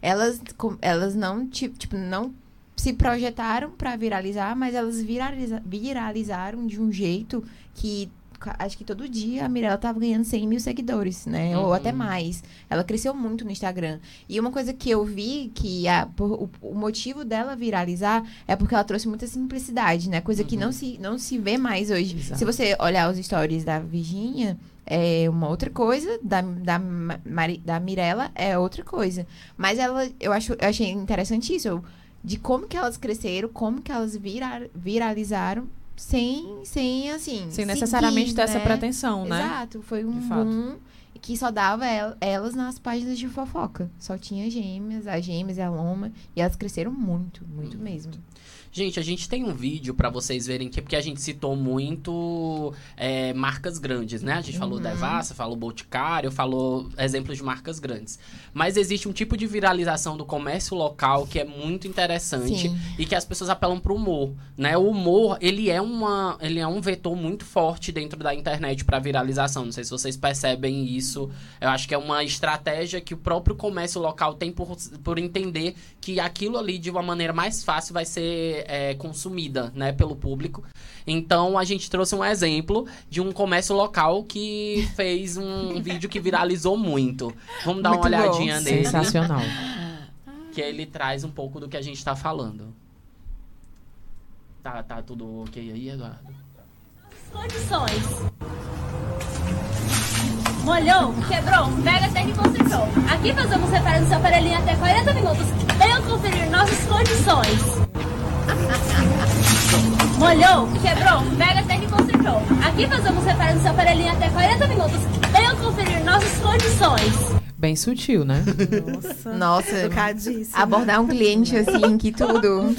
Elas, elas não, ti- tipo, não se projetaram pra viralizar, mas elas viraliza, viralizaram de um jeito que acho que todo dia a Mirella tava ganhando 100 mil seguidores, né? Ou
Uhum.
até mais. Ela cresceu muito no Instagram. E uma coisa que eu vi que a, por- o, o motivo dela viralizar é porque ela trouxe muita simplicidade, né? Coisa que
Uhum.
não se, não se vê mais hoje.
Exato.
Se você olhar os stories da Virginia, é uma outra coisa, da, da, Mari, da Mirella é outra coisa. Mas ela, eu, acho, eu achei interessante isso, de como que elas cresceram, como que elas vira, viralizaram, sem, sem assim.
Sem necessariamente
seguir,
ter essa
né?
pretensão, né?
Exato, foi um
De
boom que só dava el- elas nas páginas de fofoca. Só tinha gêmeas, as gêmeas e a Loma. E elas cresceram muito, muito mesmo.
Gente, a gente tem um vídeo pra vocês verem que porque a gente citou muito é, marcas grandes, né? A gente falou
Uhum.
Devassa, falou Boticário, falou exemplos de marcas grandes. Mas existe um tipo de viralização do comércio local que é muito interessante
Sim.
e que as pessoas apelam pro humor, né? O humor, ele é uma, ele é um vetor muito forte dentro da internet pra viralização. Não sei se vocês percebem isso. Eu acho que é uma estratégia que o próprio comércio local tem por, por entender que aquilo ali de uma maneira mais fácil vai ser é, consumida, né, pelo público. Então a gente trouxe um exemplo de um comércio local que fez um vídeo que viralizou muito. Vamos dar
Muito
uma
bom.
olhadinha nele,
Sensacional.
que ele traz um pouco do que a gente tá falando. Tá, tá tudo ok aí, Eduardo?
condições. Molhou, quebrou, pega até que consertou. Aqui fazemos reparar no seu aparelhinho até 40 minutos. Venha conferir nossas condições. Molhou, quebrou, pega até que consertou. Aqui fazemos reparar no seu aparelhinho até 40 minutos. Venha conferir nossas condições.
Bem sutil, né?
Nossa.
Nossa,
Educadíssimo.
abordar um cliente assim, que tudo.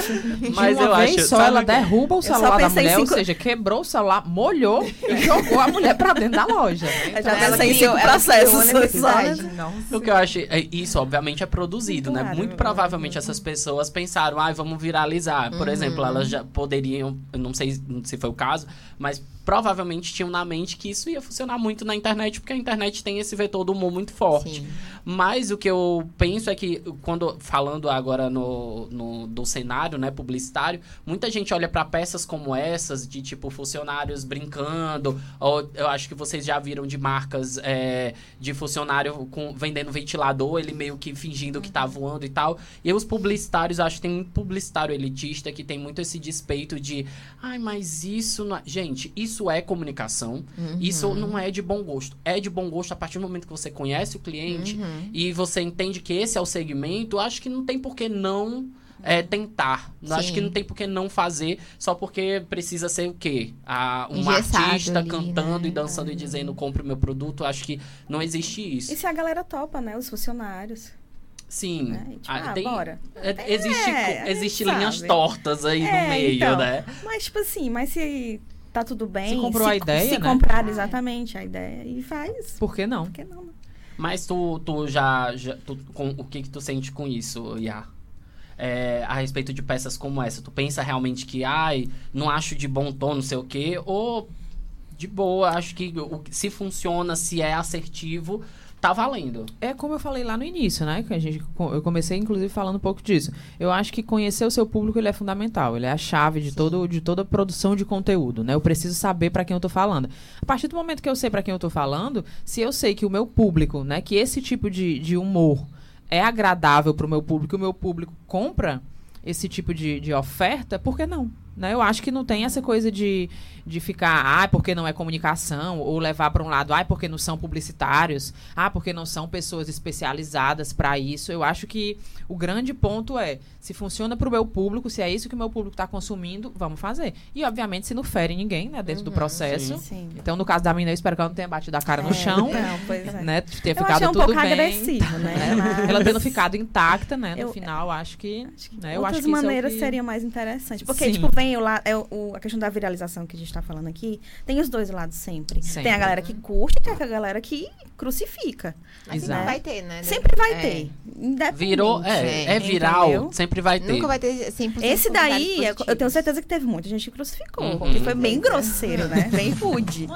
Mas
de uma
eu
vez
acho-
só ela
que-
derruba o celular da mulher, ou
cinco-
seja, quebrou o celular, molhou e jogou a mulher pra dentro da loja. né?
Eu já
Ela
pensei em
criou-
cinco
ela
processos. né?
O que eu acho, é, isso obviamente é produzido, né?
Claro.
Muito provavelmente essas pessoas pensaram, ah, vamos viralizar. Por exemplo, elas já poderiam, eu não sei se foi o caso, mas provavelmente tinham na mente que isso ia funcionar muito na internet, porque a internet tem esse vetor do humor muito forte.
Sim.
Mas o que eu penso é que, quando falando agora no, no- do cenário né, publicitário, muita gente olha para peças como essas, de tipo funcionários brincando, ou eu acho que vocês já viram de marcas é, de funcionário com, vendendo ventilador, ele meio que fingindo que tá voando e tal. E os publicitários, acho que tem muito publicitário elitista que tem muito esse despeito de, ai, mas isso. Não é... Gente, isso é comunicação. Isso não é de bom gosto. É de bom gosto a partir do momento que você conhece o cliente e você entende que esse é o segmento. Acho que não tem por que não é, tentar. Acho
Sim.
que não tem por que não fazer só porque precisa ser o quê? Ah, um
Engessado
artista
ali,
cantando
né?
e dançando e dizendo compre o meu produto. Acho que não existe isso.
E se a galera topa, né? Os funcionários.
Sim.
Né? Tipo,
Ah,
ah,
tem-
bora.
é, existe
É, a
existe linhas
sabe.
tortas aí no
É,
meio,
então.
né?
Mas, tipo assim, mas se tá tudo bem.
Se comprou a ideia,
Se
né?
comprar exatamente a ideia e faz.
Por que não?
Por que não? né?
Mas tu, tu já. já tu- com, o que que tu sente com isso, Iá? É, a respeito de peças como essa? Tu pensa realmente que, ai, não acho de bom tom, não sei o quê? Ou de boa, acho que se funciona, se é assertivo, tá valendo.
É como eu falei lá no início, né? Que a gente, eu comecei, inclusive, falando um pouco disso. Eu acho que conhecer o seu público ele é fundamental. Ele é a chave de, todo, de toda produção de conteúdo, né? Eu preciso saber para quem eu tô falando. A partir do momento que eu sei para quem eu tô falando, se eu sei que o meu público, né? Que esse tipo de, de humor é agradável pro meu público, o meu público compra esse tipo de, de oferta, por que não? Né? Eu acho que não tem essa coisa de, de ficar, ah, porque não é comunicação, ou levar para um lado, ah, porque não são publicitários, ah, porque não são pessoas especializadas para isso. Eu acho que o grande ponto é, se funciona para o meu público, se é isso que o meu público está consumindo, vamos fazer. E, obviamente, se não fere ninguém, né, dentro do processo.
Sim.
Então, no caso da mina, eu espero que ela não tenha batido a cara no
É,
chão,
Não, pois é.
né, ter
Eu
ficado
um
tudo
pouco
bem.
agressivo, né?
né?
Mas-
Ela tendo ficado intacta, né? No
Eu-
final, acho que.
Acho que
né, eu
outras
acho que é
maneiras
que-
seriam mais interessantes. Porque,
Sim.
tipo, vem o lado. É o, a questão da viralização que a gente tá falando aqui, tem os dois lados sempre.
Sempre.
Tem a galera que curte e tem a galera que crucifica.
Mas
Exato.
sempre vai ter, né?
Sempre vai
É.
ter.
Virou, é, é
Entendeu?
viral, sempre vai ter.
Nunca vai ter 100%
Esse daí, eu- eu tenho certeza que teve muita gente que crucificou.
Uhum.
Porque foi bem grosseiro, né? Bem rude.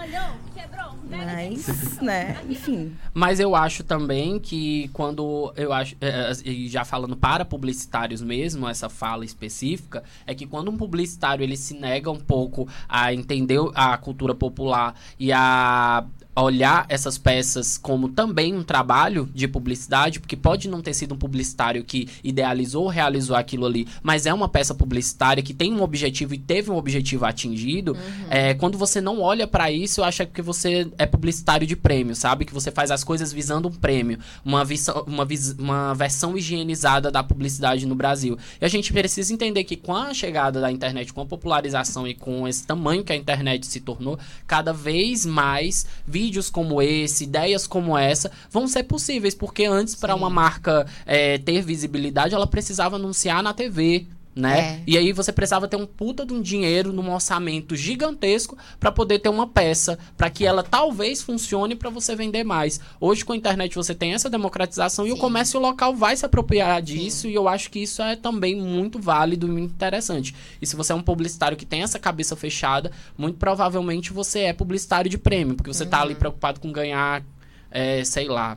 Quebrou,
Mas, né, enfim.
Mas eu acho também que quando eu acho, é, é, e já falando para publicitários mesmo, essa fala específica, é que quando um publicitário ele se nega um pouco a entender a cultura popular e a olhar essas peças como também um trabalho de publicidade, porque pode não ter sido um publicitário que idealizou, realizou aquilo ali, mas é uma peça publicitária que tem um objetivo e teve um objetivo atingido. É, quando você não olha pra isso, eu acho que você é publicitário de prêmio, sabe? Que você faz as coisas visando um prêmio, uma, visão, uma, vis- uma versão higienizada da publicidade no Brasil. E a gente precisa entender que com a chegada da internet, com a popularização e com esse tamanho que a internet se tornou, cada vez mais vídeos como esse, ideias como essa, vão ser possíveis, porque antes, para uma marca é, ter visibilidade, ela precisava anunciar na TV. Né?
É.
E aí você precisava ter um puta de um dinheiro num orçamento gigantesco para poder ter uma peça, para que ela talvez funcione para você vender mais. Hoje com a internet você tem essa democratização e o
Sim.
comércio local vai se apropriar disso e eu acho que isso é também muito válido e muito interessante. E se você é um publicitário que tem essa cabeça fechada, muito provavelmente você é publicitário de prêmio, porque você tá
Uhum.
ali preocupado com ganhar, é, sei lá,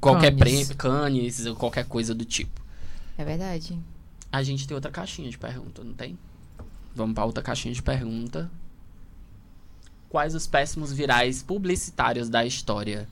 qualquer
Cannes.
prêmio, canes, qualquer coisa do tipo.
É verdade.
A gente tem outra caixinha de pergunta, não tem? Vamos pra outra caixinha de pergunta. Quais os péssimos virais publicitários da história?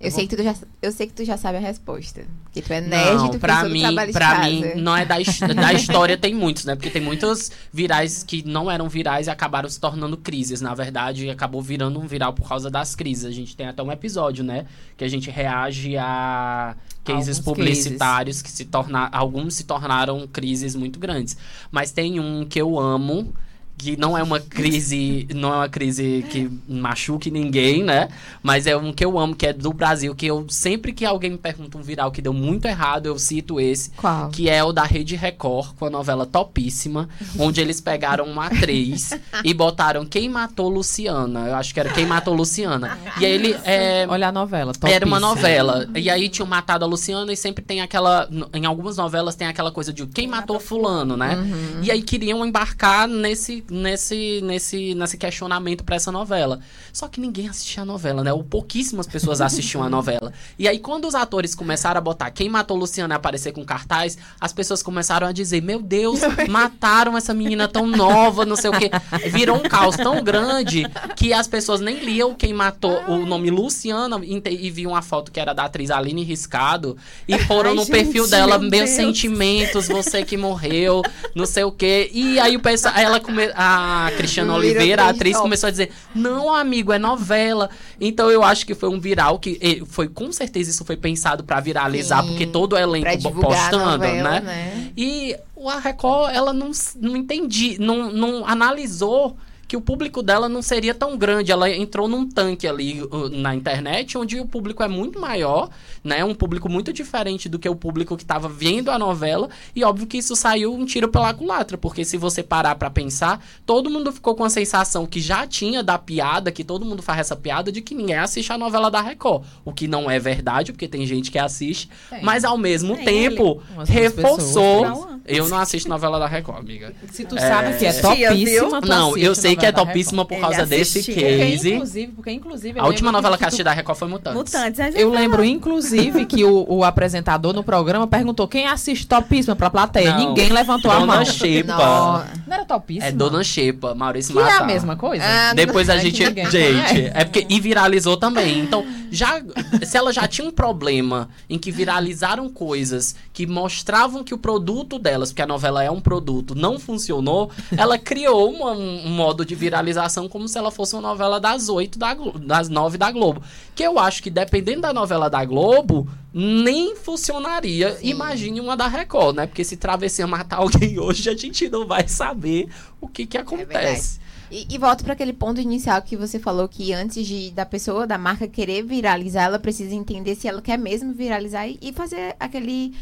Eu, sei que tu já, eu sei que tu já sabe a resposta. Porque tu é nerd,
não,
tu
pra mim,
trabalho
pra mim, não é da, da história, tem muitos, né? Porque tem muitos virais que não eram virais e acabaram se tornando crises. Na verdade, e acabou virando um viral por causa das crises. A gente tem até um episódio, né? Que a gente reage a cases
Alguns
publicitários que se tornaram. Alguns se tornaram crises muito grandes. Mas tem um que eu amo. Que não é uma crise, não é uma crise que machuque ninguém, né? Mas é um que eu amo, que é do Brasil, que eu sempre que alguém me pergunta um viral que deu muito errado, eu cito esse,
Qual?
que é o da Rede Record, com a novela Topíssima, onde eles pegaram uma atriz e botaram Quem Matou Luciana. Eu acho que era Quem Matou Luciana. E aí ele é,
Olha a novela.
era uma
topíssima.
novela. E aí tinham matado a Luciana e sempre tem aquela. Em algumas novelas tem aquela coisa de quem matou fulano, né?
Uhum.
E aí queriam embarcar nesse, nesse, nesse, nesse questionamento pra essa novela. Só que ninguém assistia a novela, né? Ou pouquíssimas pessoas assistiam a novela. E aí, quando os atores começaram a botar quem matou Luciana aparecer com cartaz, as pessoas começaram a dizer: Meu Deus, mataram essa menina tão nova, não sei o quê. Virou um caos tão grande que as pessoas nem liam quem matou o nome Luciana e e viam a foto que era da atriz Aline Riscado e foram
Ai,
no
gente,
perfil dela,
meu
meus
Deus.
sentimentos, você que morreu, não sei o quê. E aí o pessoal, ela come, a Cristiana Oliveira, a atriz, começou a dizer: "Não, amigo, é novela". Então eu acho que foi um viral que foi com certeza isso foi pensado pra viralizar,
Sim,
porque todo o elenco postando,
novela,
né?
né?
E o a Record, ela não, não entendi, não, não analisou que o público dela não seria tão grande. Ela entrou num tanque ali uh, na internet, onde o público é muito maior, né? Um público muito diferente do que o público que estava vendo a novela. E óbvio que isso saiu um tiro pela culatra, porque se você parar pra pensar, todo mundo ficou com a sensação que já tinha da piada, que todo mundo faz essa piada, de que ninguém assiste a novela da Record. O que não é verdade, porque tem gente que assiste,
Tem.
mas ao mesmo
Tem
tempo
duas
reforçou.
pessoas. Não.
Eu não assisto novela da Record, amiga.
Se tu sabe que é topíssima, tu
Não, eu sei que é topíssima por causa desse
assistia.
Porque,
case.
inclusive, porque, inclusive,
A última novela
que tu-
assisti da Record foi Mutantes.
Mutantes, a
Eu
vai
lembro, inclusive, que o, o apresentador no programa perguntou quem assiste Topíssima pra plateia.
Não.
Ninguém levantou a
Dona
mão.
Xepa.
Não.
Não era Topíssima?
É Dona Xepa, Maurício
Que é
Matar.
a mesma coisa?
Ah,
Depois a
é
gente. Gente, é porque. E viralizou também. Então, já. Se ela já tinha um problema em que viralizaram coisas que mostravam que o produto delas, porque a novela é um produto, não funcionou, ela criou uma- um, um modo de viralização como se ela fosse uma novela das oito da Glo- das nove da Globo. Que eu acho que dependendo da novela da Globo, nem funcionaria. Imagine uma da Record, né? Porque se Travessia matar alguém hoje, a gente não vai saber o que que acontece.
E, e volto para aquele ponto inicial que você falou que antes de da pessoa, da marca querer viralizar, ela precisa entender se ela quer mesmo viralizar e, e fazer aquele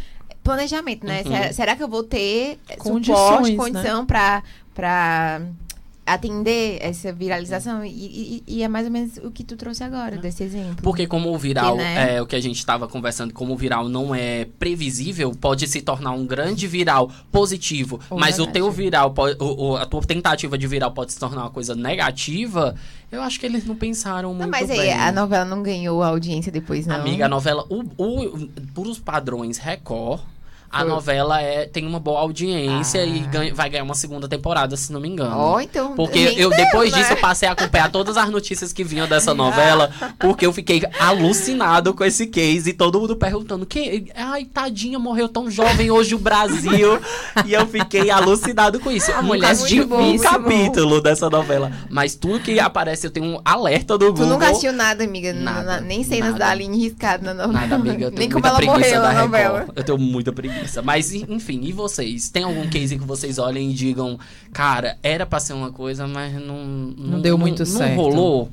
planejamento, né?
Uhum.
Será, será que eu vou ter
Condições,
suporte,
né?
condição pra para atender essa viralização? E, e- e é mais ou menos o que tu trouxe agora, desse exemplo.
Porque como o viral,
Que, né?
é o que a gente estava conversando, como o viral não é previsível, pode se tornar um grande viral positivo,
Ou
mas o teu viral, pode, o- o- a tua tentativa de viral pode se tornar uma coisa negativa, eu acho que eles não pensaram muito
Não, mas aí,
bem.
a novela não ganhou audiência depois, não.
Amiga, a novela, o, o, por os padrões Record, a novela é, tem uma boa audiência
Ah.
e ganha- vai ganhar uma segunda temporada, se não me engano.
Ó, então.
Porque eu,
deu,
depois
né?
disso, eu passei a acompanhar todas as notícias que vinham dessa novela, porque eu fiquei alucinado com esse case e todo mundo perguntando: que, ai, tadinha, morreu tão jovem hoje o Brasil. e eu fiquei alucinado com isso.
A mulher bom,
um capítulo dessa novela. Mas tudo que aparece, eu tenho um alerta do
Tu
Google.
nunca assistiu nada, amiga.
Nada,
Na- nem cenas
nada.
da Aline riscada na novela.
Nada, amiga,
Nem como ela morreu
da
na novela.
Eu tenho muita preguiça. Mas, en- enfim, e vocês? Tem algum case que vocês olhem e digam, cara, era pra ser uma coisa, mas não... Não,
deu muito
não,
certo.
Não rolou?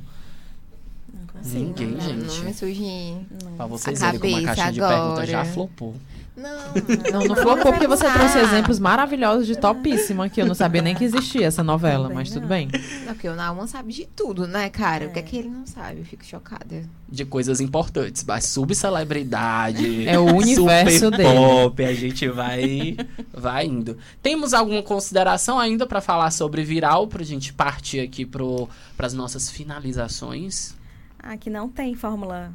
Não consigo.
Ninguém,
Não,
gente.
não me surge.
Pra vocês verem como a
cabeça
caixinha de
agora.
perguntas já flopou.
Não,
Não, não flopou porque você
Ah.
trouxe exemplos maravilhosos de Topíssima, que eu não sabia nem que existia essa novela, mas tudo bem.
Não, porque o Nauman sabe de tudo, né, cara? O que é
É.
que ele não sabe? Eu fico chocada.
De coisas importantes, mas subcelebridade.
É o universo
super
dele.
pop, a gente vai, vai indo. Temos alguma consideração ainda pra falar sobre viral, pra gente partir aqui pro, pras nossas finalizações?
Ah, que não tem fórmula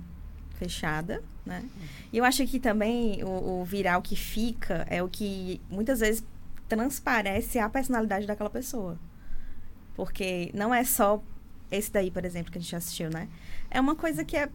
fechada, né? E eu acho que também o, o viral que fica é o que muitas vezes transparece a personalidade daquela pessoa. Porque não é só esse daí, por exemplo, que a gente assistiu, né? É uma coisa que é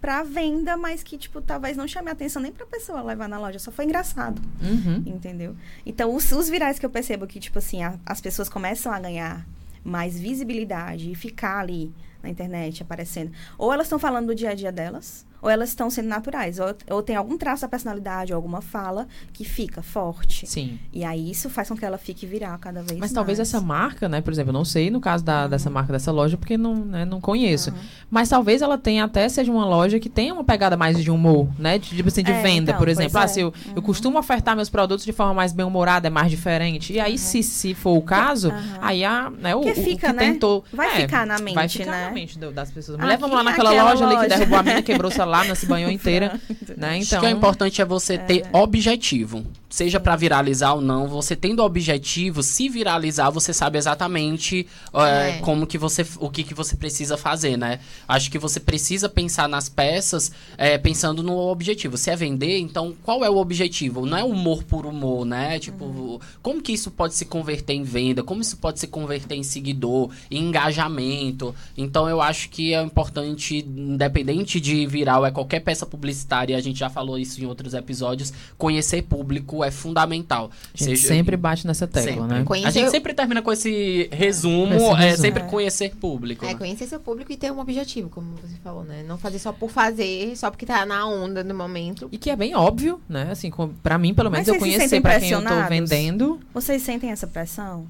pra venda, mas que, tipo, talvez não chame a atenção nem pra pessoa levar na loja. Só foi engraçado,
Uhum.
entendeu? Então, os, os virais que eu percebo que, tipo assim, a- as pessoas começam a ganhar mais visibilidade e ficar ali na internet aparecendo. Ou elas estão falando do dia a dia delas, ou elas estão sendo naturais. Ou, ou tem algum traço da personalidade, ou alguma fala que fica forte.
Sim.
E aí isso faz com que ela fique viral cada vez mais.
Mas talvez essa marca, né, por exemplo, eu não sei no caso da, dessa marca dessa loja, porque não, né, não conheço.
Uhum.
Mas talvez ela tenha até seja uma loja que tenha uma pegada mais de humor, né? De, tipo assim, de
É,
venda,
então,
por exemplo.
é.
Ah, se eu, eu costumo ofertar meus produtos de forma mais bem-humorada, é mais diferente. E aí, se, se for o caso, aí a, né, o,
Porque
o-
fica,
o que
né?
tentou.
Vai
é,
ficar na mente,
Vai ficar
né?
na mente do- das pessoas.
Aqui,
Mulher, vamos lá naquela
aquela
loja ali que
loja.
derrubou a mina, quebrou o celular, não se banhou inteira. né?
Acho
Então.
que o importante é você ter objetivo. Seja pra viralizar ou não, você tendo objetivo, se viralizar, você sabe exatamente é,
É.
como que você, o que, que você precisa fazer, né? Acho que você precisa pensar nas peças é, pensando no objetivo. Se é vender, então qual é o objetivo? Não é humor por humor, né? Tipo, como que isso pode se converter em venda? Como isso pode se converter em seguidor, em engajamento? Então eu acho que é importante, independente de viral, é qualquer peça publicitária, a gente já falou isso em outros episódios, conhecer público é fundamental.
A gente sempre bate nessa tecla,
Sempre.
né?
A
Conhecer
gente
o-
sempre termina com esse resumo,
Esse
é
resumo.
sempre
É.
conhecer público.
É,
né?
conhecer seu público e ter um objetivo, como você falou, né? Não fazer só por fazer, só porque tá na onda no momento.
E que é bem óbvio, né? Assim, pra mim, pelo menos,
Mas
eu conhecer pra quem eu tô vendendo.
Vocês sentem essa pressão?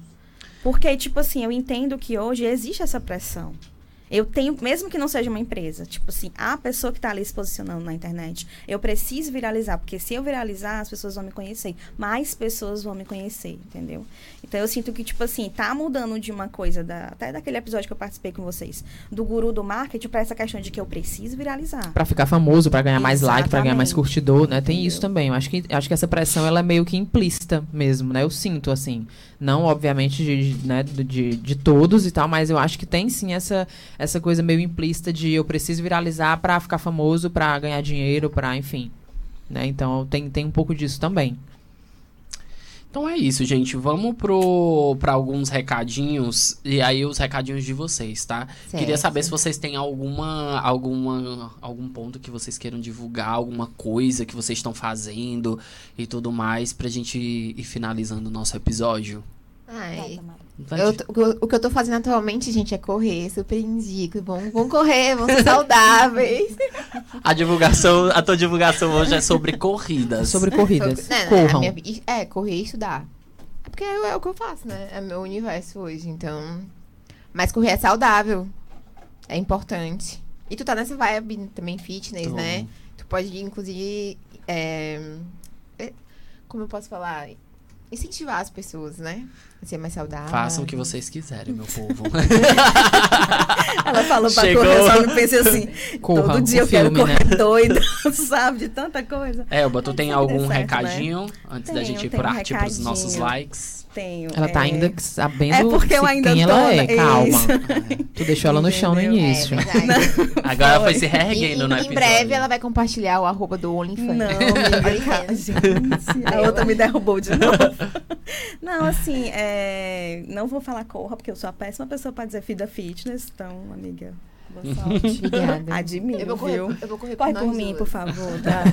Porque, tipo assim, eu entendo que hoje existe essa pressão. Eu tenho, mesmo que não seja uma empresa, tipo assim, a pessoa que tá ali se posicionando na internet, eu preciso viralizar, porque se eu viralizar, as pessoas vão me conhecer. Mais pessoas vão me conhecer, entendeu? Então eu sinto que, tipo assim, tá mudando de uma coisa, da, até daquele episódio que eu participei com vocês, do guru do marketing, pra essa questão de que eu preciso viralizar.
Pra ficar famoso, pra ganhar mais like, pra ganhar mais
Exatamente.
curtidor, né? Tem
Entendeu?
isso também. Eu acho que, acho que essa pressão, ela é meio que implícita mesmo, né? Eu sinto, assim. Não, obviamente, de, de- né, de, de todos e tal, mas eu acho que tem sim essa, essa coisa meio implícita de eu preciso viralizar pra ficar famoso, pra ganhar dinheiro, pra, enfim. Né? Então tem, tem um pouco disso também.
Então é isso, gente. Vamos pro para alguns recadinhos e aí os recadinhos de vocês, tá? Queria
Certo.
saber se vocês têm alguma alguma algum ponto que vocês queiram divulgar, alguma coisa que vocês estão fazendo e tudo mais pra gente ir finalizando o nosso episódio.
Ai, eu o que eu tô fazendo atualmente, gente, é correr. Super indico. Vão, vão correr, vão ser saudáveis.
A divulgação, a tua divulgação hoje é sobre corridas.
Sobre corridas.
Sobre- a
Corram.
minha vi- é, correr e estudar. É porque é, é o que eu faço, né? É meu universo hoje, então. Mas correr é saudável. É importante. E tu tá nessa vibe também fitness,
Tô.
né? Tu pode, inclusive. é, é, como eu posso falar? Incentivar as pessoas, né? A ser mais saudável.
Façam o que vocês quiserem, meu povo.
Ela falou pra
Chegou.
correr, eu só me pensei assim,
Corra,
todo
o
dia eu
filme,
quero
né?
correr doido, sabe? De tanta coisa.
Elba, tu tem
Sempre dê
algum
certo,
recadinho antes da gente ir
um
arte pros nossos likes?
Tenho.
Ela tá
é,
ainda sabendo
É porque eu ainda
quem
tô,
ela é.
né?
Calma.
Isso.
Tu deixou ela no chão no?
É
início.
verdade.
Agora foi
Foi.
se reerguendo
em,
no
em
episódio.
breve ela vai compartilhar o arroba do OnlyFans.
Não, amiga, gente, a outra me derrubou de novo. Não, assim, é, não vou falar corra, porque eu sou a péssima pessoa pra dizer vida fitness, então, amiga, boa sorte.
Obrigada.
Admiro,
Eu vou correr,
viu?
eu vou correr
Corre por mim,
duas.
por favor, tá?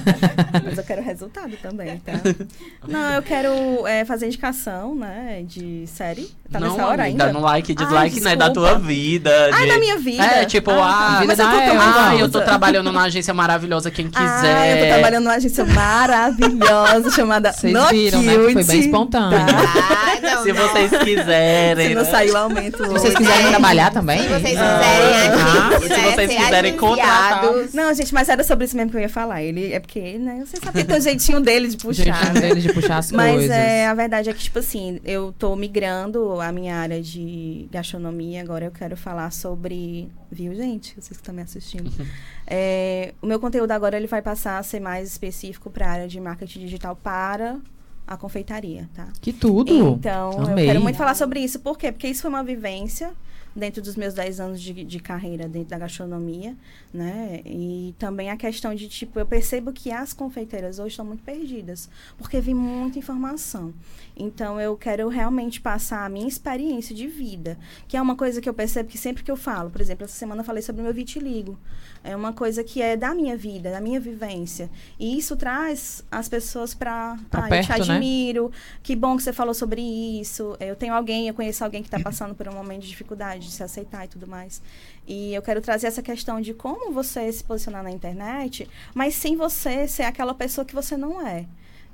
Mas eu quero resultado também, tá? Não, eu quero é, fazer indicação, né, de série. Tá
não,
nessa hora
amiga,
ainda?
no like e
Ai,
dislike não é da tua vida.
Ah,
de-
na minha vida?
É, tipo, ah,
mas
vida
eu tô
da Elba.
ah, eu tô trabalhando numa agência maravilhosa, quem quiser.
Ah, eu tô trabalhando numa agência maravilhosa chamada
Vocês
No
viram, né? Foi bem espontâneo.
tá?
Ah, não,
Se
não.
vocês quiserem.
Se não
né?
sair o aumento
Se vocês quiserem
É.
trabalhar também.
Se vocês
Ah.
quiserem
Ah, se
quiser
vocês
ser
quiserem contratar.
Não, gente, mas era sobre isso mesmo que eu ia falar. Ele é porque, né? Você sabe que tem o jeitinho dele de puxar.
Jeitinho
né?
deles de puxar as
Mas
coisas.
é, a verdade é que, tipo assim, eu tô migrando a minha área de gastronomia. Agora eu quero falar sobre. Viu, gente? Vocês que estão me assistindo. É, o meu conteúdo agora ele vai passar a ser mais específico para a área de marketing digital para a confeitaria, tá?
Que tudo.
Então,
Amei.
eu quero muito falar sobre isso. Por quê? Porque isso foi uma vivência dentro dos meus 10 anos de, de carreira dentro da gastronomia, né? E também a questão de, tipo, eu percebo que as confeiteiras hoje estão muito perdidas, porque vem muita informação. Então, eu quero realmente passar a minha experiência de vida, que é uma coisa que eu percebo que sempre que eu falo, por exemplo, essa semana eu falei sobre o meu vitiligo. É uma coisa que é da minha vida, da minha vivência. E isso traz as pessoas para.
Pra
Ah, eu te
né?
admiro. Que bom que você falou sobre isso. Eu tenho alguém, eu conheço alguém que está passando por um momento de dificuldade de se aceitar e tudo mais. E eu quero trazer essa questão de como você se posicionar na internet, mas sem você ser aquela pessoa que você não é.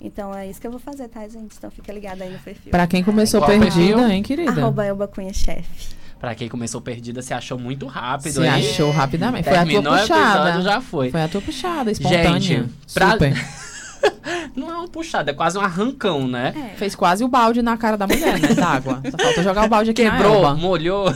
Então é isso que eu vou fazer, tá, gente? Então fica ligada aí no perfil.
Pra quem começou
Qual
perdida,
perfil?
hein, querida?
Arroba Elba Cunha Chefe.
Pra quem começou perdida, se achou muito rápido.
Se
hein?
achou rapidamente. Foi a tua puxada.
episódio, já foi.
Foi a tua puxada, espontânea.
Gente, pra-
Super.
Não é uma puxada, é quase um arrancão, né?
É.
Fez quase o balde na cara da mulher, né? D'água. Só falta jogar o balde aqui na
Quebrou, molhou.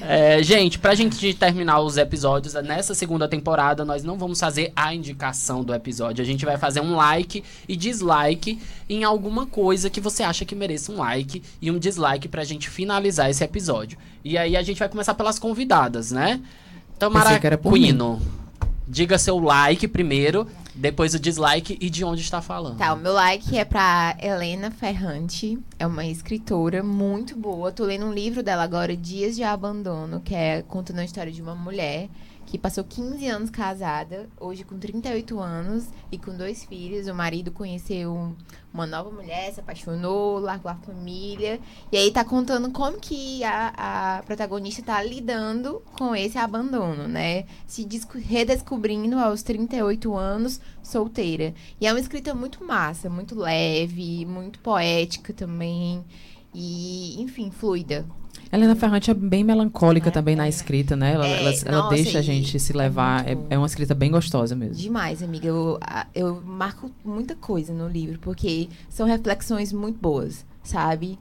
É, gente, pra gente terminar os episódios, nessa segunda temporada, nós não vamos fazer a indicação do episódio. A gente vai fazer um like e dislike em alguma coisa que você acha que mereça um like e um dislike pra gente finalizar esse episódio. E aí a gente vai começar pelas convidadas, né? Tamara
por
Quino, diga seu like primeiro, depois o dislike e de onde está falando.
Tá, o meu like é pra Helena Ferrante. É uma escritora muito boa. Tô lendo um livro dela agora, Dias de Abandono, que é contando a história de uma mulher que passou 15 anos casada, hoje com 38 anos e com dois filhos. O marido conheceu uma nova mulher, se apaixonou, largou a família. E aí tá contando como que a, a protagonista tá lidando com esse abandono, né? Se desco- redescobrindo aos 38 anos, solteira. E é uma escrita muito massa, muito leve, muito poética também. E, enfim, fluida.
Helena Ferrante é bem melancólica também na escrita, né? Ela,
É,
ela, ela
nossa,
deixa a gente se
é
levar. É, é uma escrita bem gostosa mesmo.
Demais, amiga. Eu, eu marco muita coisa no livro, porque são reflexões muito boas, sabe?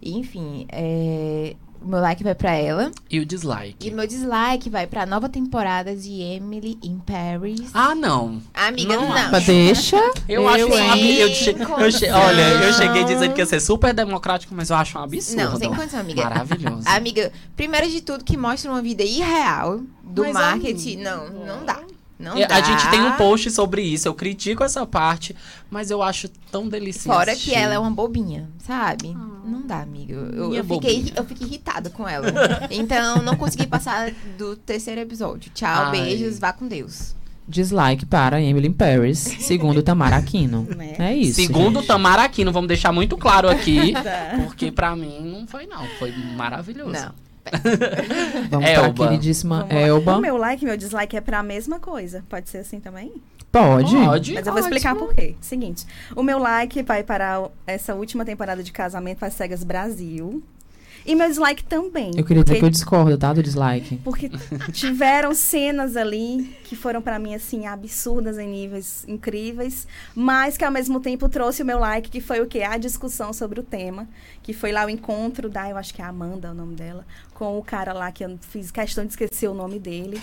Enfim, é, o meu like vai pra ela.
E o
E
dislike.
o meu dislike vai pra nova temporada de Emily in Paris.
Ah, não.
Amiga,
não
não.
Mas deixa.
Eu, acho um eu che- eu che-
condição.
Olha, eu cheguei dizendo que ia ser super democrático, mas eu acho um absurdo.
Não, sem condição, amiga.
Maravilhoso.
Amiga, primeiro de tudo que mostra uma vida irreal do
Mas,
marketing.
amiga.
Não, não dá. Não
E
dá.
A gente tem um post sobre isso, eu critico essa parte, mas eu acho tão delicioso.
Fora que ela é uma bobinha, sabe? Não dá, amiga. Eu, eu, fiquei, eu fiquei irritada com ela. Então, não consegui passar do terceiro episódio. Tchau,
Ai.
beijos, vá com Deus.
Dislike para Emily Paris, segundo Tamara Aquino.
Né?
É isso.
Segundo
gente.
Tamara Aquino, vamos deixar muito claro aqui,
Tá.
porque pra mim não foi não, foi maravilhoso.
Não.
Vamos pra
Elba.
queridíssima
Vamos lá.
Elba.
O meu like e meu dislike é pra mesma coisa. Pode ser assim também?
Pode.
Pode.
Mas eu vou explicar por quê. Seguinte, o meu like vai para essa última temporada de Casamento às Cegas Brasil. E meu dislike também.
Eu queria dizer
porque-
que eu discordo, tá? Do dislike.
Porque tiveram cenas ali que foram pra mim assim absurdas em níveis incríveis, mas que ao mesmo tempo trouxe o meu like, que foi o quê? A discussão sobre o tema, que foi lá o encontro da, eu acho que é Amanda o nome dela, com o cara lá que eu fiz questão de esquecer o nome dele,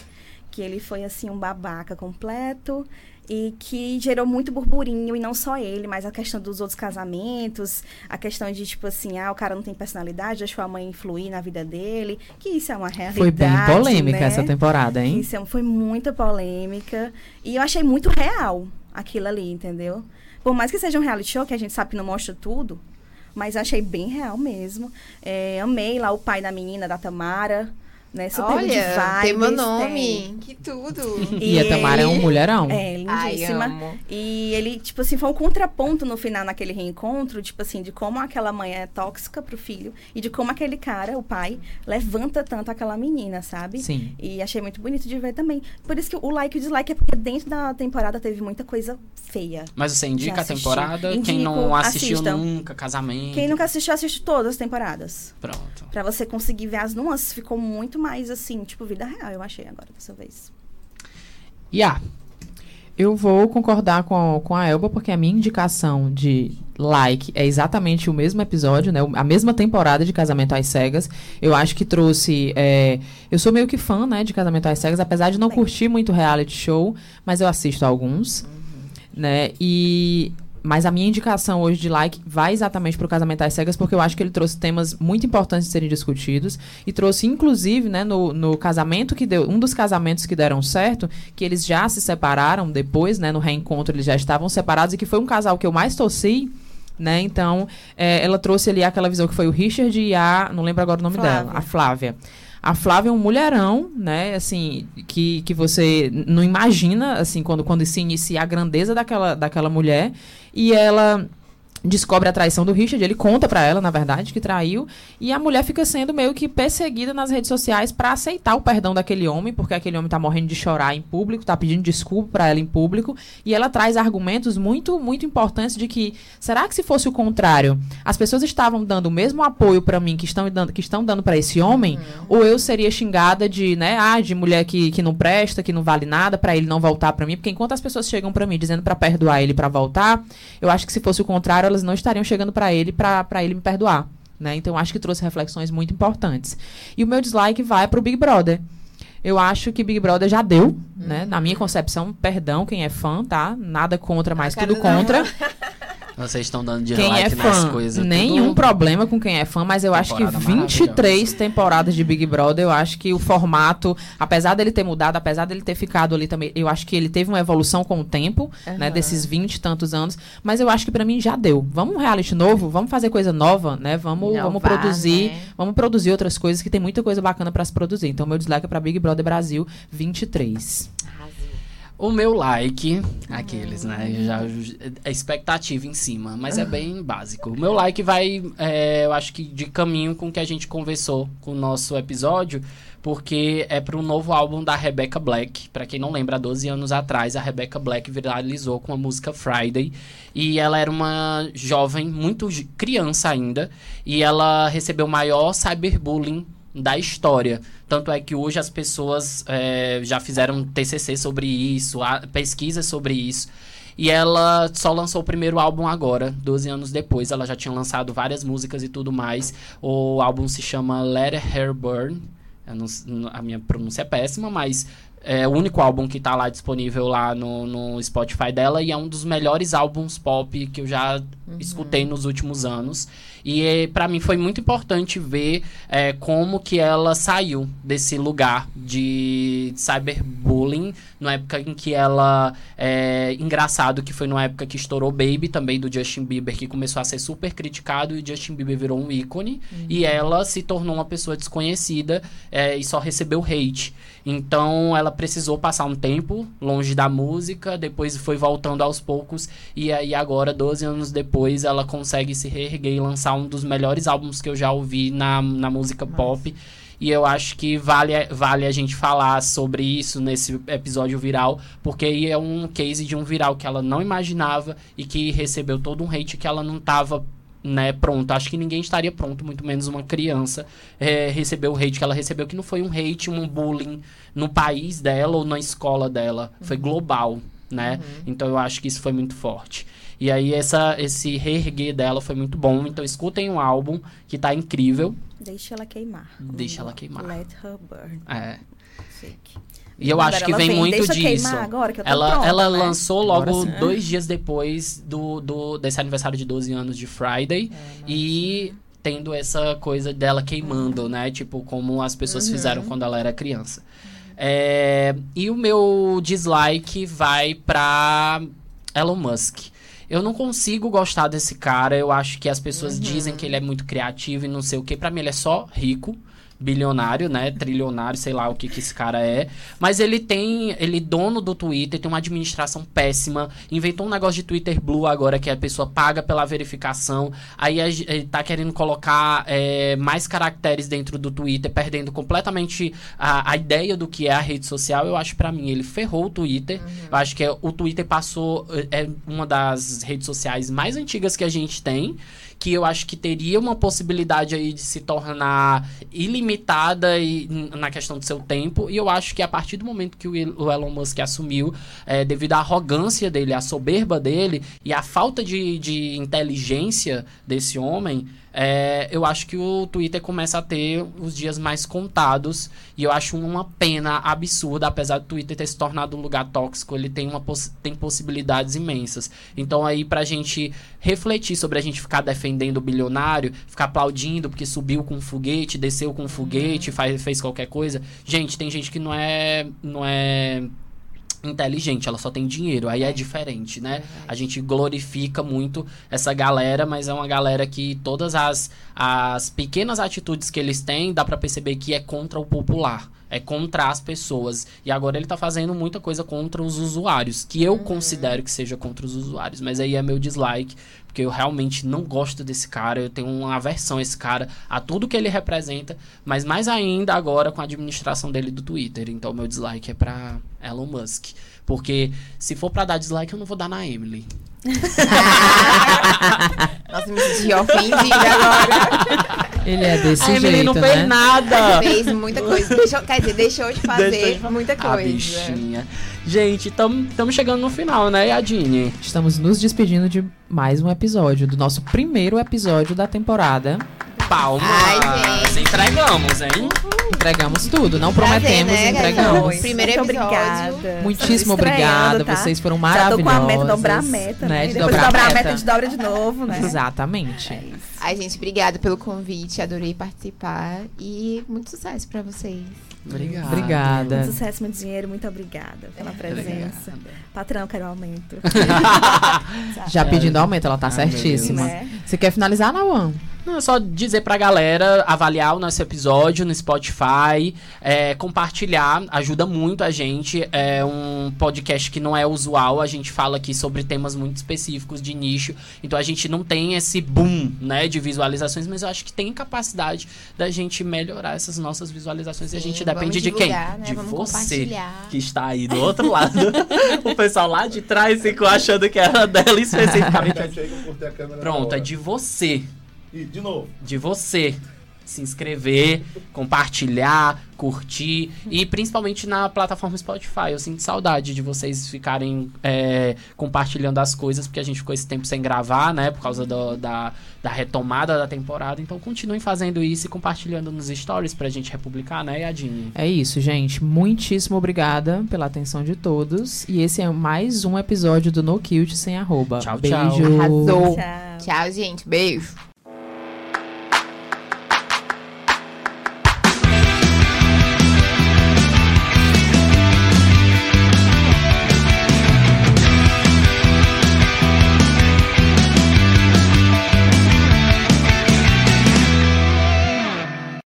que ele foi assim um babaca completo e que gerou muito burburinho, e não só ele, mas a questão dos outros casamentos, a questão de, tipo assim, ah, o cara não tem personalidade, deixou a mãe influir na vida dele, que isso é uma realidade,
Foi bem polêmica
né?
essa temporada, hein?
Isso é- foi muita polêmica, e eu achei muito real aquilo ali, entendeu? Por mais que seja um reality show, que a gente sabe que não mostra tudo, mas eu achei bem real mesmo. É, amei lá o pai da menina, da Tamara, né? Super good
Olha, tem meu nome. Que tudo.
E, a Tamara é um mulherão.
É,
Ai,
lindíssima.
amo.
E ele, tipo assim, foi um contraponto no final naquele reencontro, tipo assim, de como aquela mãe é tóxica pro filho e de como aquele cara, o pai, levanta tanto aquela menina, sabe?
Sim.
E achei muito bonito de ver também. Por isso que o like e o dislike é porque dentro da temporada teve muita coisa feia.
Mas você indica a temporada? Quem
Indico,
não assistiu
assistam.
nunca, casamento.
Quem nunca assistiu, assiste todas as temporadas.
Pronto.
Pra você conseguir ver as nuances. Ficou muito mais assim, tipo, vida real, eu achei agora dessa vez.
A
Eu vou concordar com, com a Elba, porque a minha indicação de like é exatamente o mesmo episódio, né? A mesma temporada de Casamento às Cegas. Eu acho que trouxe. é, eu sou meio que fã, né, de Casamento às Cegas, apesar de não
Bem.
curtir muito reality show, mas eu assisto alguns. Né? E mas a minha indicação hoje de like vai exatamente para o Casamento às Cegas, porque eu acho que ele trouxe temas muito importantes de serem discutidos e trouxe, inclusive, né, no, no casamento que deu, um dos casamentos que deram certo, que eles já se separaram depois, né, no reencontro eles já estavam separados e que foi um casal que eu mais torci. Né? Então, é, ela trouxe ali aquela visão que foi o Richard e a. Não lembro agora o nome
Flávia.
dela, a Flávia. A Flávia é um mulherão, né? Assim, que, que você não imagina, assim, quando, quando se inicia a grandeza daquela, daquela mulher. E ela descobre a traição do Richard, ele conta pra ela, na verdade, que traiu, e a mulher fica sendo meio que perseguida nas redes sociais pra aceitar o perdão daquele homem, porque aquele homem tá morrendo de chorar em público, tá pedindo desculpa pra ela em público, e ela traz argumentos muito, muito importantes de que, será que se fosse o contrário, as pessoas estavam dando o mesmo apoio pra mim que estão dando, que estão dando para esse homem, ou eu seria xingada de, né, ah, de mulher que, que não presta, que não vale nada, pra ele não voltar pra mim, porque enquanto as pessoas chegam pra mim dizendo pra perdoar ele pra voltar, eu acho que se fosse o contrário, elas não estariam chegando pra ele pra ele me perdoar. Né? Então, acho que trouxe reflexões muito importantes. E o meu dislike vai pro Big Brother. Eu acho que Big Brother já deu, né? Na minha concepção, perdão quem é fã, tá? Nada contra, mas
cara
tudo
do-
contra.
Vocês estão dando de
Quem é
like nas
fã,
coisas.
nenhum
tudo.
problema com quem é fã, mas eu acho que
Temporada
23 temporadas de Big Brother, eu acho que o formato, apesar dele ter mudado, apesar dele ter ficado ali também, eu acho que ele teve uma evolução com o tempo, né,
Aham.
desses 20 e tantos anos, mas eu acho que pra mim já deu. Vamos um reality novo, vamos fazer coisa nova, né? Vamos, vamos produzir,
né?
vamos produzir outras coisas que tem muita coisa bacana pra se produzir. Então meu dislike é pra Big Brother Brasil 23.
O meu like, aqueles, né? Já é expectativa em cima, mas é bem básico. O meu like vai, é, eu acho que de caminho com o que a gente conversou com o nosso episódio, porque é para um novo álbum da Rebecca Black. Pra quem não lembra, há 12 anos atrás, a Rebecca Black viralizou com a música Friday. E ela era uma jovem, muito criança ainda, e ela recebeu o maior cyberbullying da história. Tanto é que hoje as pessoas é, já fizeram TCC sobre isso, pesquisas sobre isso. E ela só lançou o primeiro álbum agora, 12 anos depois. Ela já tinha lançado várias músicas e tudo mais. O álbum se chama Let Her Burn. Não a minha pronúncia é péssima, mas é o único álbum que tá lá disponível lá no, no Spotify dela. E é um dos melhores álbuns pop que eu já escutei nos últimos anos. E eh, pra mim foi muito importante ver eh, como que ela saiu desse lugar de cyberbullying, na época em que ela. É, engraçado que foi numa época que estourou Baby também do Justin Bieber, que começou a ser super criticado e o Justin Bieber virou um ícone. E ela se tornou uma pessoa desconhecida eh, e só recebeu hate. Então ela precisou passar um tempo longe da música, depois foi voltando aos poucos, e aí agora, 12 anos depois, ela consegue se reerguer e lançar um dos melhores álbuns que eu já ouvi na, na música pop. E eu acho que vale, vale a gente falar sobre isso nesse episódio viral, porque aí é um case de um viral que ela não imaginava e que recebeu todo um hate que ela não tava né, pronto. Acho que ninguém estaria pronto, muito menos uma criança, é, receber o hate que ela recebeu, que não foi um hate, um bullying no país dela ou na escola dela. Foi global, né? Então eu acho que isso foi muito forte. E aí essa, esse reerguer dela foi muito bom. Então escutem o álbum, que tá incrível.
Deixa ela queimar.
Deixa ela queimar.
Let her burn.
É.
Chique.
E eu
Quando
acho que vem,
vem,
muito
"Deixa
disso.
agora que eu tô
ela
pronta",
ela
né?
lançou logo
Agora
dois dias depois do, do, desse aniversário de 12 anos de Friday. e tendo essa coisa dela queimando, né? Tipo, como as pessoas fizeram quando ela era criança. É, e o meu dislike vai pra Elon Musk. Eu não consigo gostar desse cara. Eu acho que as pessoas dizem que ele é muito criativo e não sei o que. Pra mim, ele é só rico bilionário, né, trilionário, sei lá o que que esse cara é, mas ele tem, ele é dono do Twitter, tem uma administração péssima, inventou um negócio de Twitter Blue agora que a pessoa paga pela verificação, aí ele tá querendo colocar é, mais caracteres dentro do Twitter, perdendo completamente a, a ideia do que é a rede social, eu acho pra mim, ele ferrou o Twitter, eu acho que é- o Twitter passou, é uma das redes sociais mais antigas que a gente tem, que eu acho que teria uma possibilidade aí de se tornar ilimitada e, na questão do seu tempo. E eu acho que a partir do momento que o Elon Musk assumiu, é, devido à arrogância dele, à soberba dele e à falta de, de inteligência desse homem, é, eu acho que o Twitter começa a ter os dias mais contados. E eu acho uma pena absurda, apesar do Twitter ter se tornado um lugar tóxico, ele tem, uma poss tem possibilidades imensas. Então aí pra gente refletir sobre a gente ficar defendendo o bilionário, ficar aplaudindo porque subiu com um foguete, desceu com um foguete, faz, fez qualquer coisa. Gente, tem gente que não é. não é inteligente, ela só tem dinheiro, aí é, diferente, né? A gente glorifica muito essa galera, mas é uma galera que todas as, as pequenas atitudes que eles têm, dá pra perceber que é contra o popular. É contra as pessoas. E agora ele tá fazendo muita coisa contra os usuários. Que eu considero que seja contra os usuários. Mas aí é meu dislike. Porque eu realmente não gosto desse cara. Eu tenho uma aversão a esse cara. A tudo que ele representa. Mas mais ainda agora com a administração dele do Twitter. Então meu dislike é pra Elon Musk. Porque se for pra dar dislike, eu não vou dar na Emily.
Nossa, me senti ofendida agora.
Ele é desse
a Emily
jeito,
não fez
né?
nada.
Fez muita coisa. Deixou, quer dizer, deixou de fazer
Deixou de
muita
A
coisa.
bichinha. Gente, estamos chegando no final, né, Yadine?
Estamos nos despedindo de mais um episódio, do nosso primeiro episódio da temporada.
Palmas.
Ai, gente.
Entregamos, hein?
Entregamos tudo, não
Prazer,
prometemos,
né,
entregamos.
Gabi? Primeiro
Muito
episódio.
obrigada.
Muitíssimo obrigada,
tá?
vocês foram
Já tô
maravilhosos.
com a meta, dobrar a meta, né?
De
Depois
dobrar,
dobrar
a
a
meta.
meta, a gente dobra de novo, né?
Exatamente.
É isso.
Ai, gente, obrigada pelo convite. Adorei participar. E muito sucesso pra vocês.
Obrigado.
Obrigada.
Muito sucesso, muito dinheiro, muito obrigada pela presença. Patrão, quero aumento.
Já pedindo aumento, ela tá
Ai, meu
certíssima.
né?
Você quer finalizar, Nauan?
Não, é só dizer pra galera avaliar o nosso episódio no Spotify, é, compartilhar, ajuda muito a gente. É um podcast que não é usual, a gente fala aqui sobre temas muito específicos de nicho, então a gente não tem esse boom, né, de visualizações, mas eu acho que tem capacidade da gente melhorar essas nossas visualizações e a gente
Sim,
depende
vamos
de quem?
divulgar, né?
De
Vamos
você que está aí do outro lado. o pessoal lá de trás ficou achando que era dela especificamente. Pronto, é de você
de novo.
de você se inscrever, compartilhar, curtir e principalmente na plataforma Spotify. Eu sinto saudade de vocês ficarem é, compartilhando as coisas, porque a gente ficou esse tempo sem gravar, né? Por causa do- da, da retomada da temporada. Então continuem fazendo isso e compartilhando nos stories pra gente republicar, né, Yadine?
É isso, gente. Muitíssimo obrigada pela atenção de todos. E esse é mais um episódio do No Cute sem arroba.
Tchau, tchau.
Beijo.
Arrasou.
Tchau.
Tchau, gente. Beijo.